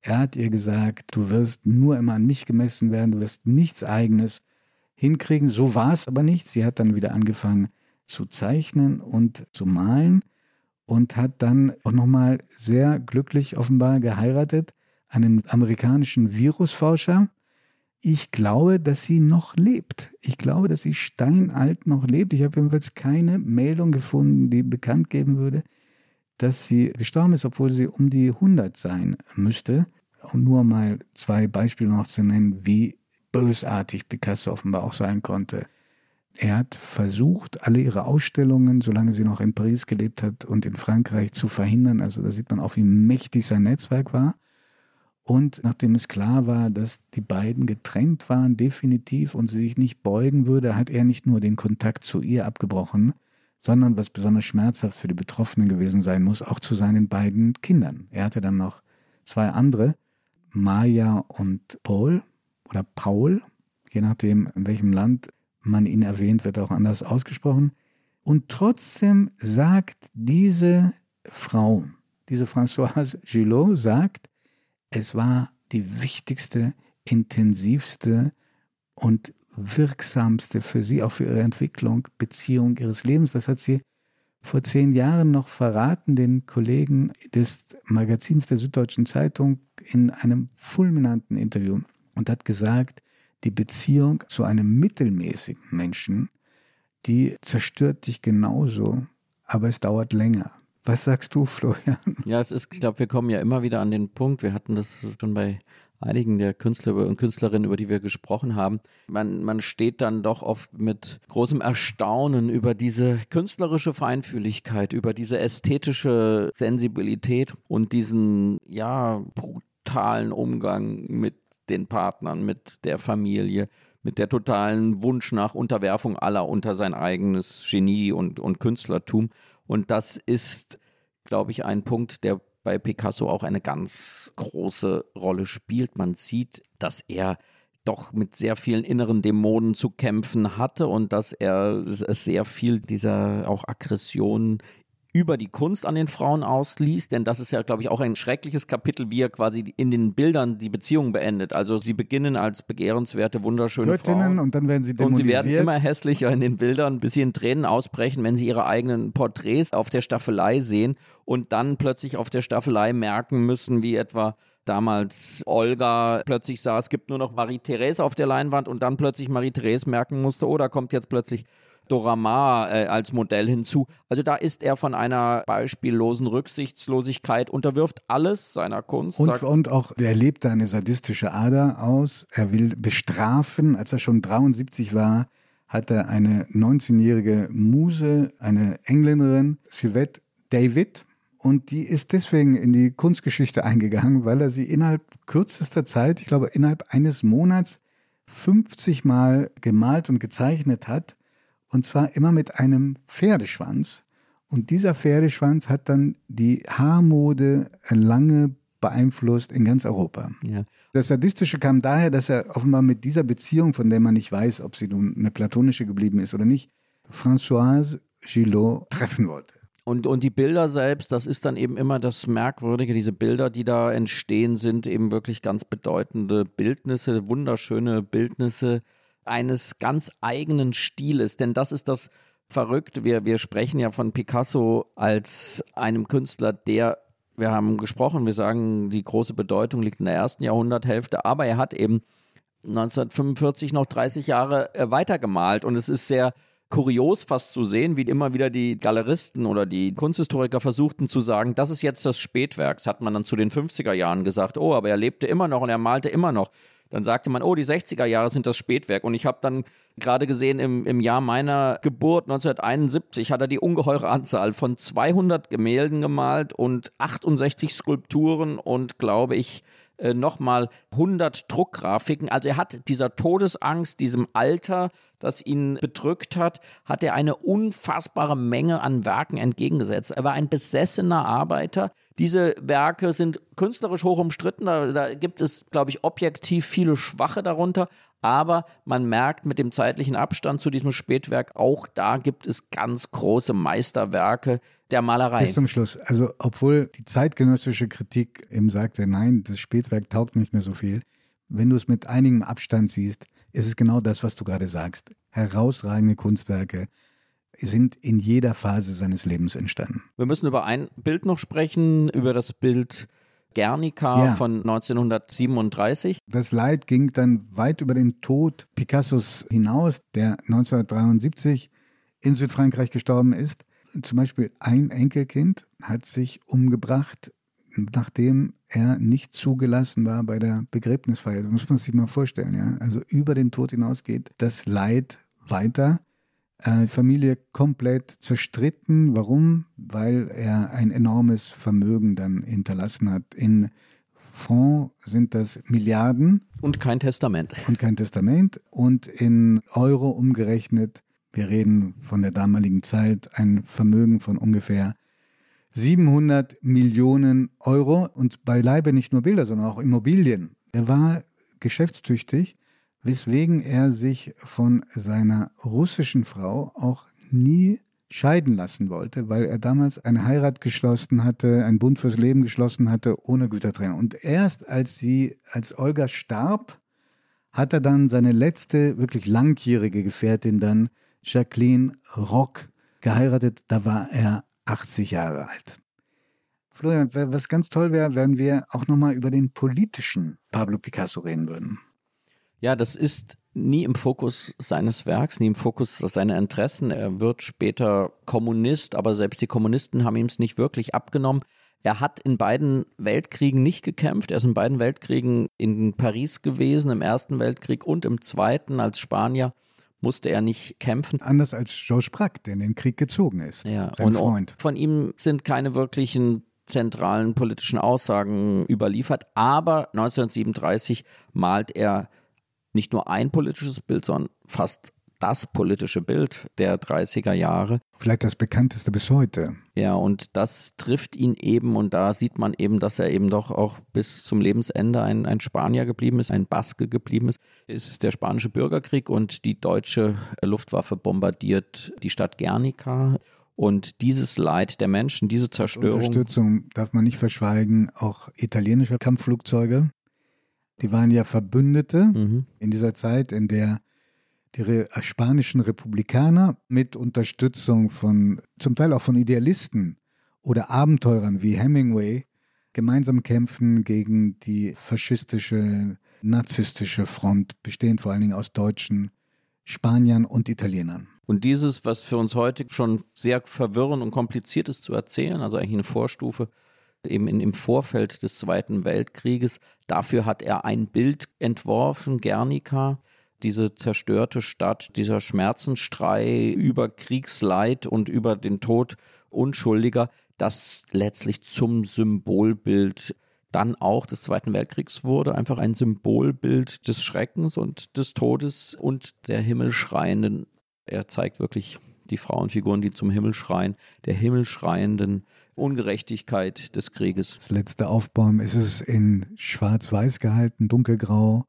Er hat ihr gesagt, du wirst nur immer an mich gemessen werden, du wirst nichts eigenes hinkriegen. So war es aber nicht. Sie hat dann wieder angefangen zu zeichnen und zu malen und hat dann auch nochmal sehr glücklich offenbar geheiratet, einen amerikanischen Virusforscher. Ich glaube, dass sie noch lebt. Ich glaube, dass sie steinalt noch lebt. Ich habe jedenfalls keine Meldung gefunden, die bekannt geben würde, dass sie gestorben ist, obwohl sie um die 100 sein müsste. Um nur mal zwei Beispiele noch zu nennen, wie bösartig Picasso offenbar auch sein konnte. Er hat versucht, alle ihre Ausstellungen, solange sie noch in Paris gelebt hat und in Frankreich, zu verhindern. Also da sieht man auch, wie mächtig sein Netzwerk war. Und nachdem es klar war, dass die beiden getrennt waren, definitiv, und sie sich nicht beugen würde, hat er nicht nur den Kontakt zu ihr abgebrochen, sondern, was besonders schmerzhaft für die Betroffenen gewesen sein muss, auch zu seinen beiden Kindern. Er hatte dann noch zwei andere, Maya und Paul oder Paul, je nachdem, in welchem Land man ihn erwähnt, wird auch anders ausgesprochen. Und trotzdem sagt diese Frau, diese Françoise Gillot, sagt, es war die wichtigste, intensivste und wirksamste für sie, auch für ihre Entwicklung, Beziehung ihres Lebens. Das hat sie vor zehn Jahren noch verraten, den Kollegen des Magazins der Süddeutschen Zeitung in einem fulminanten Interview und hat gesagt, die Beziehung zu einem mittelmäßigen Menschen, die zerstört dich genauso, aber es dauert länger. Was sagst du, Florian? Ja, es ist, ich glaube, wir kommen ja immer wieder an den Punkt, wir hatten das schon bei einigen der Künstler und Künstlerinnen, über die wir gesprochen haben. Man, man steht dann doch oft mit großem Erstaunen über diese künstlerische Feinfühligkeit, über diese ästhetische Sensibilität und diesen, ja, brutalen Umgang mit den Partnern, mit der Familie, mit der totalen Wunsch nach Unterwerfung aller unter sein eigenes Genie und, und Künstlertum. Und das ist, glaube ich, ein Punkt, der bei Picasso auch eine ganz große Rolle spielt. Man sieht, dass er doch mit sehr vielen inneren Dämonen zu kämpfen hatte und dass er sehr viel dieser auch Aggression über die Kunst an den Frauen ausließ, denn das ist ja, glaube ich, auch ein schreckliches Kapitel, wie er quasi in den Bildern die Beziehung beendet. Also sie beginnen als begehrenswerte, wunderschöne Göttinnen Frauen. und dann werden sie dämonisiert. Und sie werden immer hässlicher in den Bildern, bis sie in Tränen ausbrechen, wenn sie ihre eigenen Porträts auf der Staffelei sehen und dann plötzlich auf der Staffelei merken müssen, wie etwa damals Olga plötzlich sah, es gibt nur noch Marie-Therese auf der Leinwand und dann plötzlich Marie-Therese merken musste, oh, da kommt jetzt plötzlich Dorama äh, als Modell hinzu. Also da ist er von einer beispiellosen Rücksichtslosigkeit, unterwirft alles seiner Kunst. Und, und auch, er lebt eine sadistische Ader aus. Er will bestrafen. Als er schon 73 war, hat er eine 19-jährige Muse, eine Engländerin, Sylvette David, und die ist deswegen in die Kunstgeschichte eingegangen, weil er sie innerhalb kürzester Zeit, ich glaube innerhalb eines Monats, 50 Mal gemalt und gezeichnet hat Und zwar immer mit einem Pferdeschwanz. Und dieser Pferdeschwanz hat dann die Haarmode lange beeinflusst in ganz Europa. Ja. Das Sadistische kam daher, dass er offenbar mit dieser Beziehung, von der man nicht weiß, ob sie nun eine platonische geblieben ist oder nicht, Françoise Gillot treffen wollte. Und, und die Bilder selbst, das ist dann eben immer das Merkwürdige. Diese Bilder, die da entstehen, sind eben wirklich ganz bedeutende Bildnisse, wunderschöne Bildnisse eines ganz eigenen Stiles. Denn das ist das Verrückte. Wir, wir sprechen ja von Picasso als einem Künstler, der, wir haben gesprochen, wir sagen, die große Bedeutung liegt in der ersten Jahrhunderthälfte, aber er hat eben 1945 noch 30 Jahre äh, weitergemalt und es ist sehr kurios fast zu sehen, wie immer wieder die Galeristen oder die Kunsthistoriker versuchten zu sagen, das ist jetzt das Spätwerk. Das hat man dann zu den 50er Jahren gesagt, oh, aber er lebte immer noch und er malte immer noch. Dann sagte man, oh, die 60er Jahre sind das Spätwerk. Und ich habe dann gerade gesehen, im, im Jahr meiner Geburt 1971 hat er die ungeheure Anzahl von 200 Gemälden gemalt und 68 Skulpturen und glaube ich äh, nochmal 100 Druckgrafiken. Also er hat dieser Todesangst, diesem Alter, das ihn bedrückt hat, hat er eine unfassbare Menge an Werken entgegengesetzt. Er war ein besessener Arbeiter. Diese Werke sind künstlerisch hoch umstritten. Da, da gibt es, glaube ich, objektiv viele Schwache darunter. Aber man merkt mit dem zeitlichen Abstand zu diesem Spätwerk, auch da gibt es ganz große Meisterwerke der Malerei. Bis zum Schluss. Also, obwohl die zeitgenössische Kritik eben sagte, nein, das Spätwerk taugt nicht mehr so viel. Wenn du es mit einigem Abstand siehst, ist es genau das, was du gerade sagst. Herausragende Kunstwerke sind in jeder Phase seines Lebens entstanden. Wir müssen über ein Bild noch sprechen, über das Bild Guernica Ja. von 1937. Das Leid ging dann weit über den Tod Picassos hinaus, der 1973 in Südfrankreich gestorben ist. Zum Beispiel ein Enkelkind hat sich umgebracht, nachdem er nicht zugelassen war bei der Begräbnisfeier. Das muss man sich mal vorstellen. Ja? Also über den Tod hinaus geht das Leid weiter. Äh, Familie komplett zerstritten. Warum? Weil er ein enormes Vermögen dann hinterlassen hat. In Fonds sind das Milliarden Und kein Testament. und kein Testament und in Euro umgerechnet, wir reden von der damaligen Zeit, ein Vermögen von ungefähr 700 Millionen Euro und beileibe nicht nur Bilder, sondern auch Immobilien. Er war geschäftstüchtig, weswegen er sich von seiner russischen Frau auch nie scheiden lassen wollte, weil er damals eine Heirat geschlossen hatte, einen Bund fürs Leben geschlossen hatte, ohne Gütertrennung. Und erst als sie, als Olga starb, hat er dann seine letzte, wirklich langjährige Gefährtin dann, Jacqueline Rock, geheiratet. Da war er 80 Jahre alt. Florian, was ganz toll wäre, wenn wir auch nochmal über den politischen Pablo Picasso reden würden. Ja, das ist nie im Fokus seines Werks, nie im Fokus seiner Interessen. Er wird später Kommunist, aber selbst die Kommunisten haben ihm es nicht wirklich abgenommen. Er hat in beiden Weltkriegen nicht gekämpft. Er ist in beiden Weltkriegen in Paris gewesen, im Ersten Weltkrieg und im Zweiten als Spanier musste er nicht kämpfen. Anders als Georges Braque, der in den Krieg gezogen ist. Ja, sein und Freund. von ihm sind keine wirklichen zentralen politischen Aussagen überliefert, aber 1937 malt er nicht nur ein politisches Bild, sondern fast das politische Bild der 30er Jahre. Vielleicht das bekannteste bis heute. Ja, und das trifft ihn eben und da sieht man eben, dass er eben doch auch bis zum Lebensende ein, ein Spanier geblieben ist, ein Baske geblieben ist. Es ist der spanische Bürgerkrieg und die deutsche Luftwaffe bombardiert die Stadt Guernica. Und dieses Leid der Menschen, diese Zerstörung. Unterstützung darf man nicht verschweigen, auch italienischer Kampfflugzeuge. Die waren ja Verbündete Mhm. in dieser Zeit, in der die Re spanischen Republikaner mit Unterstützung von, zum Teil auch von Idealisten oder Abenteurern wie Hemingway gemeinsam kämpfen gegen die faschistische, narzisstische Front, bestehend vor allen Dingen aus Deutschen, Spaniern und Italienern. Und dieses, was für uns heute schon sehr verwirrend und kompliziert ist zu erzählen, also eigentlich eine Vorstufe, eben in, im Vorfeld des Zweiten Weltkrieges, dafür hat er ein Bild entworfen, Guernica, diese zerstörte Stadt, dieser Schmerzensstrei über Kriegsleid und über den Tod Unschuldiger, das letztlich zum Symbolbild dann auch des Zweiten Weltkriegs wurde, einfach ein Symbolbild des Schreckens und des Todes und der himmelschreienden Er zeigt wirklich die Frauenfiguren, die zum Himmel schreien, der himmelschreienden Ungerechtigkeit des Krieges. Das letzte Aufbäumen ist es in schwarz-weiß gehalten, dunkelgrau,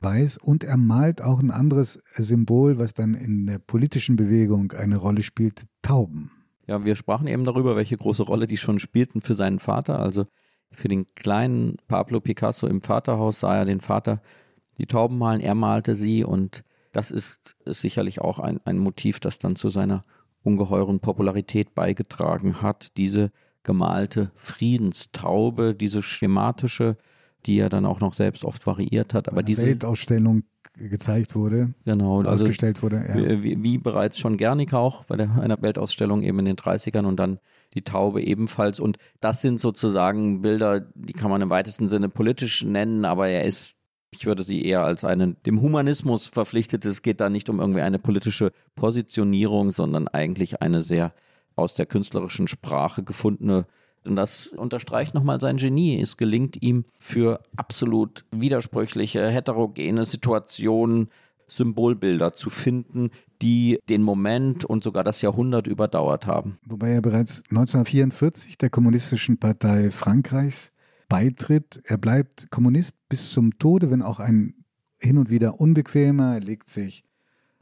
weiß und er malt auch ein anderes Symbol, was dann in der politischen Bewegung eine Rolle spielt, Tauben. Ja, wir sprachen eben darüber, welche große Rolle die schon spielten für seinen Vater. Also für den kleinen Pablo Picasso im Vaterhaus sah er den Vater die Tauben malen, er malte sie und das ist, sicherlich auch ein, ein Motiv, das dann zu seiner ungeheuren Popularität beigetragen hat. Diese gemalte Friedenstaube, diese schematische, die er dann auch noch selbst oft variiert hat. Aber diese Weltausstellung gezeigt wurde, genau, also ausgestellt wurde. Ja. Wie, wie, bereits schon Guernica auch bei der, einer Weltausstellung eben in den 30ern und dann die Taube ebenfalls. Und das sind sozusagen Bilder, die kann man im weitesten Sinne politisch nennen, aber er ist ich würde sie eher als einen dem Humanismus verpflichtet. Es geht da nicht um irgendwie eine politische Positionierung, sondern eigentlich eine sehr aus der künstlerischen Sprache gefundene. Und das unterstreicht nochmal sein Genie. Es gelingt ihm für absolut widersprüchliche, heterogene Situationen Symbolbilder zu finden, die den Moment und sogar das Jahrhundert überdauert haben. Wobei er bereits 1944 der Kommunistischen Partei Frankreichs beitritt. Er bleibt Kommunist bis zum Tode, wenn auch ein hin und wieder unbequemer. Er legt sich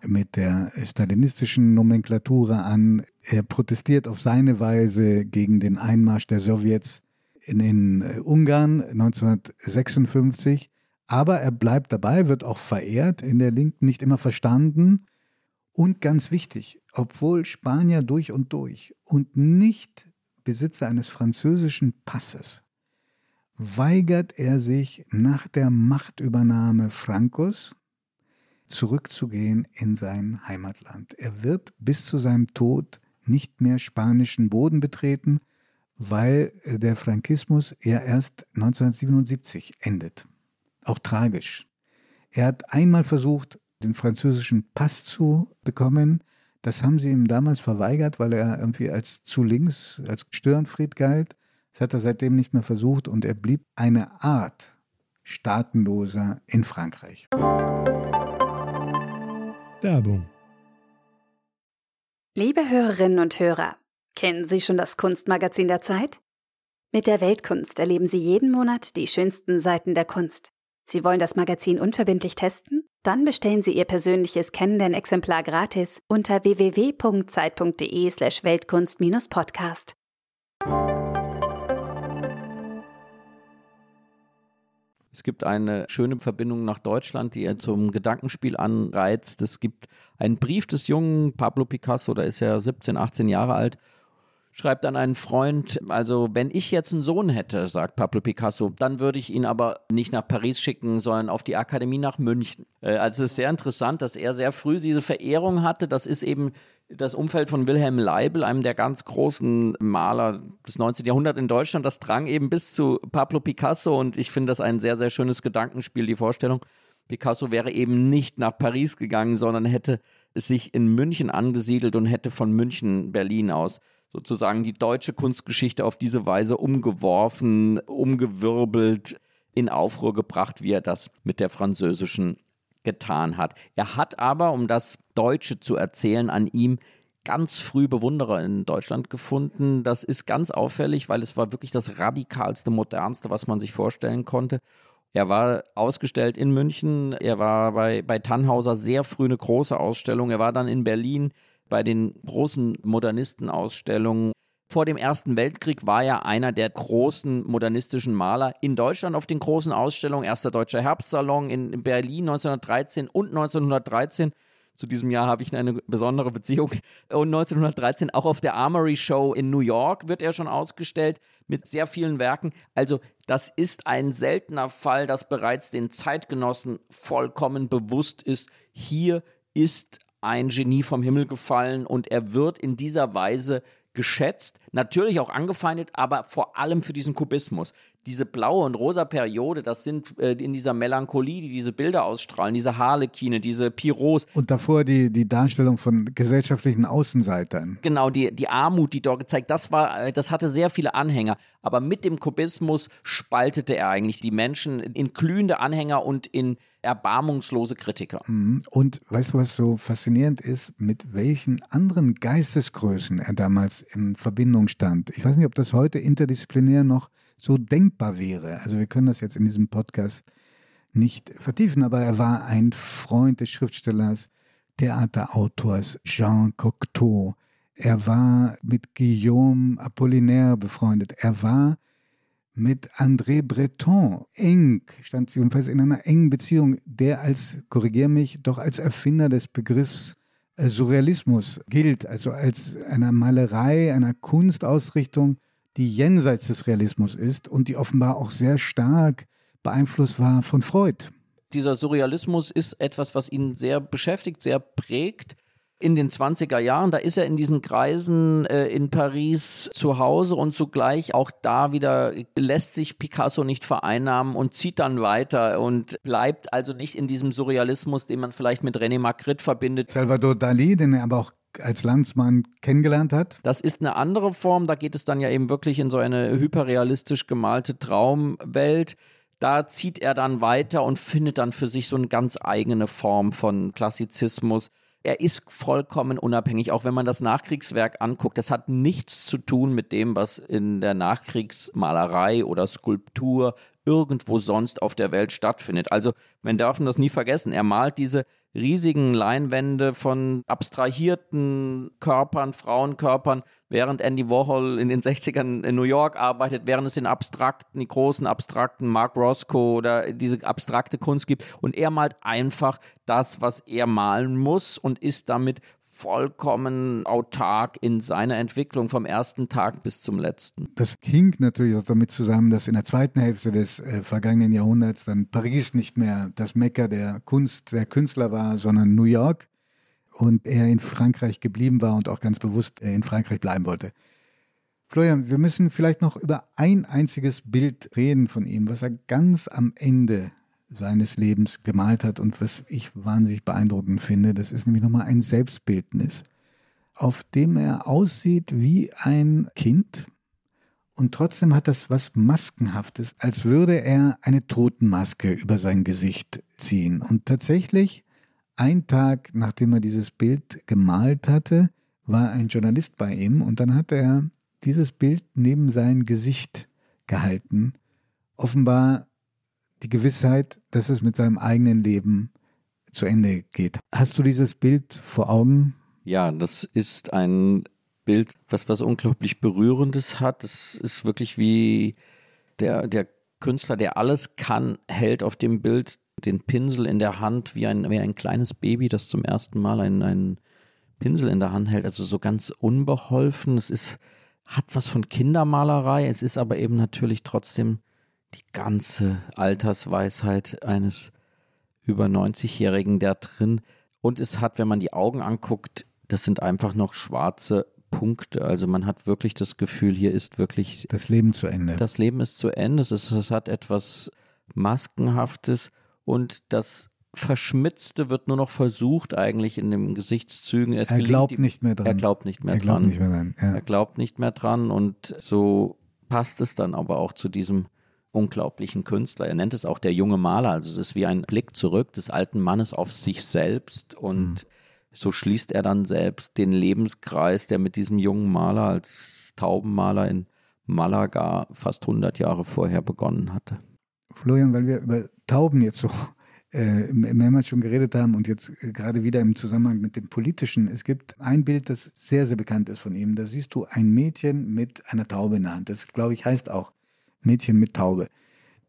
mit der stalinistischen Nomenklatura an. Er protestiert auf seine Weise gegen den Einmarsch der Sowjets in, in äh, Ungarn 1956. Aber er bleibt dabei, wird auch verehrt, in der Linken nicht immer verstanden. Und ganz wichtig, obwohl Spanier durch und durch und nicht Besitzer eines französischen Passes, weigert er sich nach der Machtübernahme Francos zurückzugehen in sein Heimatland. Er wird bis zu seinem Tod nicht mehr spanischen Boden betreten, weil der Frankismus ja erst 1977 endet. Auch tragisch. Er hat einmal versucht, den französischen Pass zu bekommen. Das haben sie ihm damals verweigert, weil er irgendwie als zu links, als Störenfried galt. Das hat er seitdem nicht mehr versucht und er blieb eine Art Staatenloser in Frankreich. Werbung. Liebe Hörerinnen und Hörer, kennen Sie schon das Kunstmagazin der Zeit? Mit der Weltkunst erleben Sie jeden Monat die schönsten Seiten der Kunst. Sie wollen das Magazin unverbindlich testen? Dann bestellen Sie Ihr persönliches Kennenden-Exemplar gratis unter www.zeit.de/weltkunst-podcast. Es gibt eine schöne Verbindung nach Deutschland, die er zum Gedankenspiel anreizt. Es gibt einen Brief des jungen Pablo Picasso, da ist er 17, 18 Jahre alt, schreibt an einen Freund, also wenn ich jetzt einen Sohn hätte, sagt Pablo Picasso, dann würde ich ihn aber nicht nach Paris schicken, sondern auf die Akademie nach München. Äh, also es ist sehr interessant, dass er sehr früh diese Verehrung hatte. Das ist eben das Umfeld von Wilhelm Leibel, einem der ganz großen Maler des 19. Jahrhunderts in Deutschland, das drang eben bis zu Pablo Picasso und ich finde das ein sehr, sehr schönes Gedankenspiel, die Vorstellung. Picasso wäre eben nicht nach Paris gegangen, sondern hätte sich in München angesiedelt und hätte von München, Berlin aus sozusagen die deutsche Kunstgeschichte auf diese Weise umgeworfen, umgewirbelt, in Aufruhr gebracht, wie er das mit der französischen getan hat. Er hat aber, um das Deutsche zu erzählen, an ihm ganz früh Bewunderer in Deutschland gefunden. Das ist ganz auffällig, weil es war wirklich das radikalste, modernste, was man sich vorstellen konnte. Er war ausgestellt in München, er war bei, bei Tannhauser sehr früh eine große Ausstellung, er war dann in Berlin bei den großen Modernistenausstellungen. Vor dem Ersten Weltkrieg war er einer der großen modernistischen Maler in Deutschland auf den großen Ausstellungen. Erster Deutscher Herbstsalon in Berlin 1913 und 1913. Zu diesem Jahr habe ich eine besondere Beziehung. Und 1913 auch auf der Armory Show in New York wird er schon ausgestellt mit sehr vielen Werken. Also das ist ein seltener Fall, dass bereits den Zeitgenossen vollkommen bewusst ist, hier ist ein Genie vom Himmel gefallen und er wird in dieser Weise geschätzt. natürlich auch angefeindet, aber vor allem für diesen Kubismus. Diese blaue und rosa Periode, das sind äh, in dieser Melancholie, die diese Bilder ausstrahlen, diese Harlekine, diese Piros. Und davor die, die Darstellung von gesellschaftlichen Außenseitern. Genau, die, die Armut, die dort gezeigt, das war, äh, das hatte sehr viele Anhänger. Aber mit dem Kubismus spaltete er eigentlich die Menschen in glühende Anhänger und in erbarmungslose Kritiker. Mhm. Und weißt du, was so faszinierend ist, mit welchen anderen Geistesgrößen er damals in Verbindung stand? Ich weiß nicht, ob das heute interdisziplinär noch so denkbar wäre. Also wir können das jetzt in diesem Podcast nicht vertiefen, aber er war ein Freund des Schriftstellers, Theaterautors Jean Cocteau. Er war mit Guillaume Apollinaire befreundet. Er war mit André Breton eng, stand jedenfalls in einer engen Beziehung, der als, korrigier mich, doch als Erfinder des Begriffs äh, Surrealismus gilt, also als einer Malerei, einer Kunstausrichtung, die jenseits des Realismus ist und die offenbar auch sehr stark beeinflusst war von Freud. Dieser Surrealismus ist etwas, was ihn sehr beschäftigt, sehr prägt in den 20er Jahren. Da ist er in diesen Kreisen äh, in Paris zu Hause und zugleich auch da wieder lässt sich Picasso nicht vereinnahmen und zieht dann weiter und bleibt also nicht in diesem Surrealismus, den man vielleicht mit René Magritte verbindet. Salvador Dali, den er aber auch als Landsmann kennengelernt hat? Das ist eine andere Form. Da geht es dann ja eben wirklich in so eine hyperrealistisch gemalte Traumwelt. Da zieht er dann weiter und findet dann für sich so eine ganz eigene Form von Klassizismus er ist vollkommen unabhängig, auch wenn man das Nachkriegswerk anguckt. Das hat nichts zu tun mit dem, was in der Nachkriegsmalerei oder Skulptur irgendwo sonst auf der Welt stattfindet. Also, man darf das nie vergessen. Er malt diese riesigen Leinwände von abstrahierten Körpern, Frauenkörpern, während Andy Warhol in den 60ern in New York arbeitet, während es den abstrakten, die großen abstrakten Mark Roscoe oder diese abstrakte Kunst gibt. Und er malt einfach das, was er malen muss und ist damit vollkommen autark in seiner Entwicklung vom ersten Tag bis zum letzten. Das hing natürlich auch damit zusammen, dass in der zweiten Hälfte des äh, vergangenen Jahrhunderts dann Paris nicht mehr das Mekka der Kunst, der Künstler war, sondern New York und er in Frankreich geblieben war und auch ganz bewusst äh, in Frankreich bleiben wollte. Florian, wir müssen vielleicht noch über ein einziges Bild reden von ihm, was er ganz am Ende seines Lebens gemalt hat und was ich wahnsinnig beeindruckend finde. Das ist nämlich nochmal ein Selbstbildnis, auf dem er aussieht wie ein Kind und trotzdem hat das was Maskenhaftes, als würde er eine Totenmaske über sein Gesicht ziehen. Und tatsächlich, ein Tag nachdem er dieses Bild gemalt hatte, war ein Journalist bei ihm und dann hat er dieses Bild neben sein Gesicht gehalten. Offenbar die Gewissheit, dass es mit seinem eigenen Leben zu Ende geht. Hast du dieses Bild vor Augen? Ja, das ist ein Bild, was was unglaublich Berührendes hat. Das ist wirklich wie der, der Künstler, der alles kann, hält auf dem Bild den Pinsel in der Hand wie ein, wie ein kleines Baby, das zum ersten Mal einen, einen Pinsel in der Hand hält. Also so ganz unbeholfen. Es ist, hat was von Kindermalerei. Es ist aber eben natürlich trotzdem die ganze Altersweisheit eines über 90-Jährigen da drin. Und es hat, wenn man die Augen anguckt, das sind einfach noch schwarze Punkte. Also man hat wirklich das Gefühl, hier ist wirklich das Leben zu Ende. Das Leben ist zu Ende. Es, ist, es hat etwas Maskenhaftes und das Verschmitzte wird nur noch versucht, eigentlich in den Gesichtszügen. Es er glaubt die, nicht mehr dran. Er glaubt nicht mehr er dran. Nicht mehr dran ja. Er glaubt nicht mehr dran und so passt es dann aber auch zu diesem unglaublichen Künstler. Er nennt es auch der junge Maler. Also es ist wie ein Blick zurück des alten Mannes auf sich selbst und mhm. so schließt er dann selbst den Lebenskreis, der mit diesem jungen Maler als Taubenmaler in Malaga fast 100 Jahre vorher begonnen hatte. Florian, weil wir über Tauben jetzt so äh, mehrmals schon geredet haben und jetzt äh, gerade wieder im Zusammenhang mit dem Politischen. Es gibt ein Bild, das sehr, sehr bekannt ist von ihm. Da siehst du ein Mädchen mit einer Taube in der Hand. Das, glaube ich, heißt auch Mädchen mit Taube.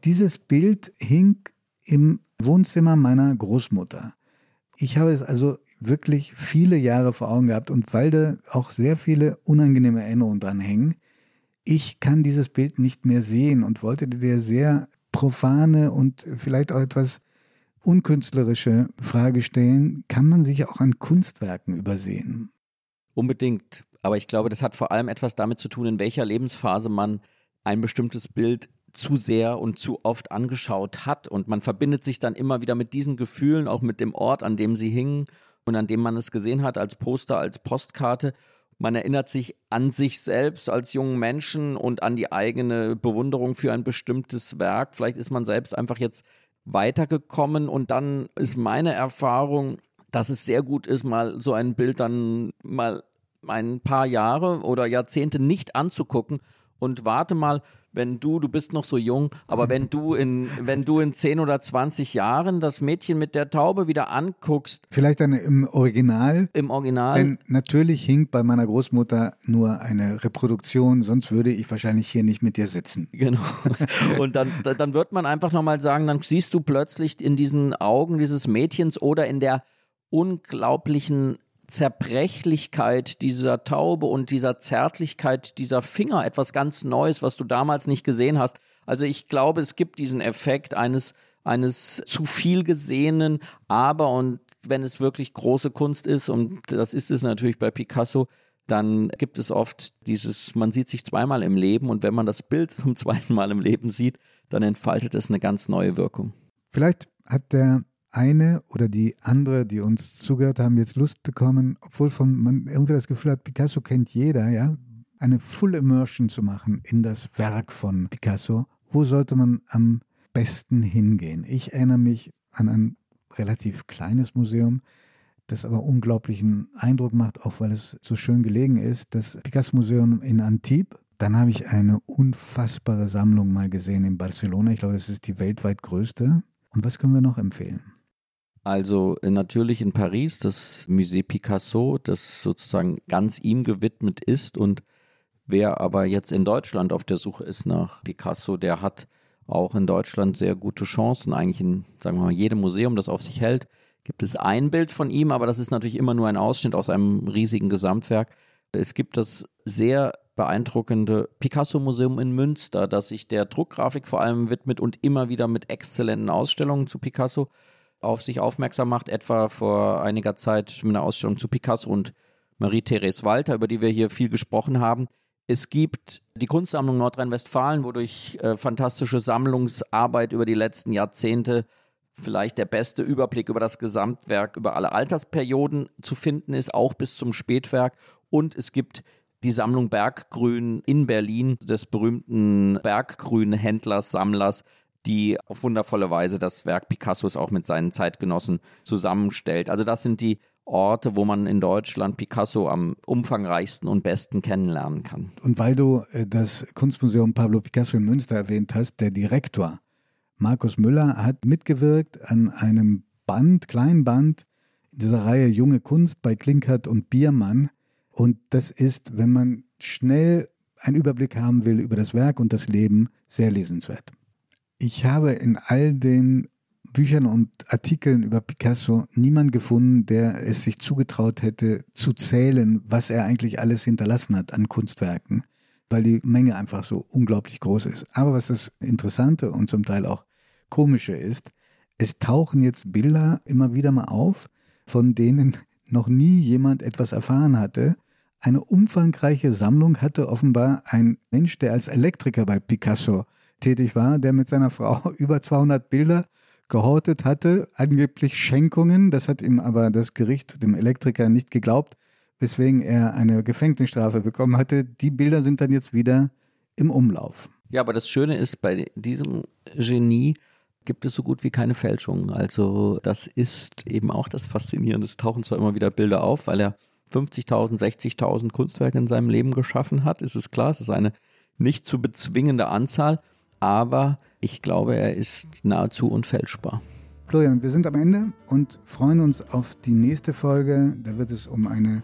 Dieses Bild hing im Wohnzimmer meiner Großmutter. Ich habe es also wirklich viele Jahre vor Augen gehabt und weil da auch sehr viele unangenehme Erinnerungen dran hängen, ich kann dieses Bild nicht mehr sehen und wollte dir sehr profane und vielleicht auch etwas unkünstlerische Frage stellen, kann man sich auch an Kunstwerken übersehen? Unbedingt. Aber ich glaube, das hat vor allem etwas damit zu tun, in welcher Lebensphase man ein bestimmtes Bild zu sehr und zu oft angeschaut hat. Und man verbindet sich dann immer wieder mit diesen Gefühlen, auch mit dem Ort, an dem sie hingen und an dem man es gesehen hat, als Poster, als Postkarte. Man erinnert sich an sich selbst als jungen Menschen und an die eigene Bewunderung für ein bestimmtes Werk. Vielleicht ist man selbst einfach jetzt weitergekommen und dann ist meine Erfahrung, dass es sehr gut ist, mal so ein Bild dann mal ein paar Jahre oder Jahrzehnte nicht anzugucken und warte mal, wenn du, du bist noch so jung, aber wenn du in, wenn du in 10 oder 20 Jahren das Mädchen mit der Taube wieder anguckst. Vielleicht dann im Original. Im Original. Denn natürlich hinkt bei meiner Großmutter nur eine Reproduktion, sonst würde ich wahrscheinlich hier nicht mit dir sitzen. Genau. Und dann, dann wird man einfach nochmal sagen, dann siehst du plötzlich in diesen Augen dieses Mädchens oder in der unglaublichen Zerbrechlichkeit dieser Taube und dieser Zärtlichkeit dieser Finger etwas ganz Neues, was du damals nicht gesehen hast. Also ich glaube, es gibt diesen Effekt eines eines zu viel gesehenen, aber und wenn es wirklich große Kunst ist und das ist es natürlich bei Picasso, dann gibt es oft dieses, man sieht sich zweimal im Leben und wenn man das Bild zum zweiten Mal im Leben sieht, dann entfaltet es eine ganz neue Wirkung. Vielleicht hat der eine oder die andere, die uns zugehört haben, jetzt Lust bekommen, obwohl von man irgendwie das Gefühl hat, Picasso kennt jeder, ja, eine Full Immersion zu machen in das Werk von Picasso. Wo sollte man am besten hingehen? Ich erinnere mich an ein relativ kleines Museum, das aber unglaublichen Eindruck macht, auch weil es so schön gelegen ist, das Picasso Museum in Antibes. Dann habe ich eine unfassbare Sammlung mal gesehen in Barcelona. Ich glaube, das ist die weltweit größte. Und was können wir noch empfehlen? Also äh, natürlich in Paris das Musée Picasso, das sozusagen ganz ihm gewidmet ist. Und wer aber jetzt in Deutschland auf der Suche ist nach Picasso, der hat auch in Deutschland sehr gute Chancen. Eigentlich in, sagen wir mal, jedem Museum, das auf sich hält, gibt es ein Bild von ihm, aber das ist natürlich immer nur ein Ausschnitt aus einem riesigen Gesamtwerk. Es gibt das sehr beeindruckende Picasso-Museum in Münster, das sich der Druckgrafik vor allem widmet und immer wieder mit exzellenten Ausstellungen zu Picasso auf sich aufmerksam macht, etwa vor einiger Zeit mit einer Ausstellung zu Picasso und Marie-Therese Walter, über die wir hier viel gesprochen haben. Es gibt die Kunstsammlung Nordrhein-Westfalen, wo durch äh, fantastische Sammlungsarbeit über die letzten Jahrzehnte vielleicht der beste Überblick über das Gesamtwerk, über alle Altersperioden zu finden ist, auch bis zum Spätwerk. Und es gibt die Sammlung Berggrün in Berlin des berühmten Berggrün-Händlers, Sammlers die auf wundervolle Weise das Werk Picassos auch mit seinen Zeitgenossen zusammenstellt. Also das sind die Orte, wo man in Deutschland Picasso am umfangreichsten und besten kennenlernen kann. Und weil du äh, das Kunstmuseum Pablo Picasso in Münster erwähnt hast, der Direktor Markus Müller hat mitgewirkt an einem Band, kleinen Band dieser Reihe Junge Kunst bei Klinkert und Biermann. Und das ist, wenn man schnell einen Überblick haben will über das Werk und das Leben, sehr lesenswert. Ich habe in all den Büchern und Artikeln über Picasso niemand gefunden, der es sich zugetraut hätte zu zählen, was er eigentlich alles hinterlassen hat an Kunstwerken, weil die Menge einfach so unglaublich groß ist. Aber was das Interessante und zum Teil auch Komische ist, es tauchen jetzt Bilder immer wieder mal auf, von denen noch nie jemand etwas erfahren hatte. Eine umfangreiche Sammlung hatte offenbar ein Mensch, der als Elektriker bei Picasso tätig war, der mit seiner Frau über 200 Bilder gehortet hatte, angeblich Schenkungen. Das hat ihm aber das Gericht, dem Elektriker, nicht geglaubt, weswegen er eine Gefängnisstrafe bekommen hatte. Die Bilder sind dann jetzt wieder im Umlauf. Ja, aber das Schöne ist, bei diesem Genie gibt es so gut wie keine Fälschungen. Also das ist eben auch das Faszinierende. Es tauchen zwar immer wieder Bilder auf, weil er 50.000, 60.000 Kunstwerke in seinem Leben geschaffen hat, ist es klar. Es ist eine nicht zu bezwingende Anzahl aber ich glaube, er ist nahezu unfälschbar. Florian, wir sind am Ende und freuen uns auf die nächste Folge. Da wird es um eine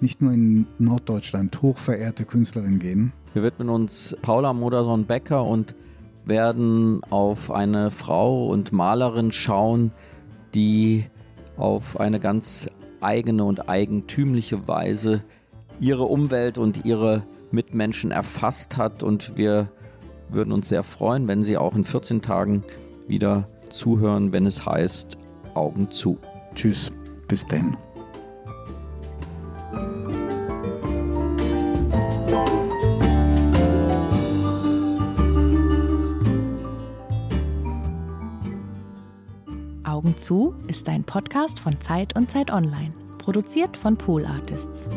nicht nur in Norddeutschland hochverehrte Künstlerin gehen. Wir widmen uns Paula Modersohn-Becker und werden auf eine Frau und Malerin schauen, die auf eine ganz eigene und eigentümliche Weise ihre Umwelt und ihre Mitmenschen erfasst hat und wir würden uns sehr freuen, wenn Sie auch in 14 Tagen wieder zuhören, wenn es heißt Augen zu. Tschüss, bis denn. Augen zu ist ein Podcast von Zeit und Zeit Online, produziert von Pool Artists.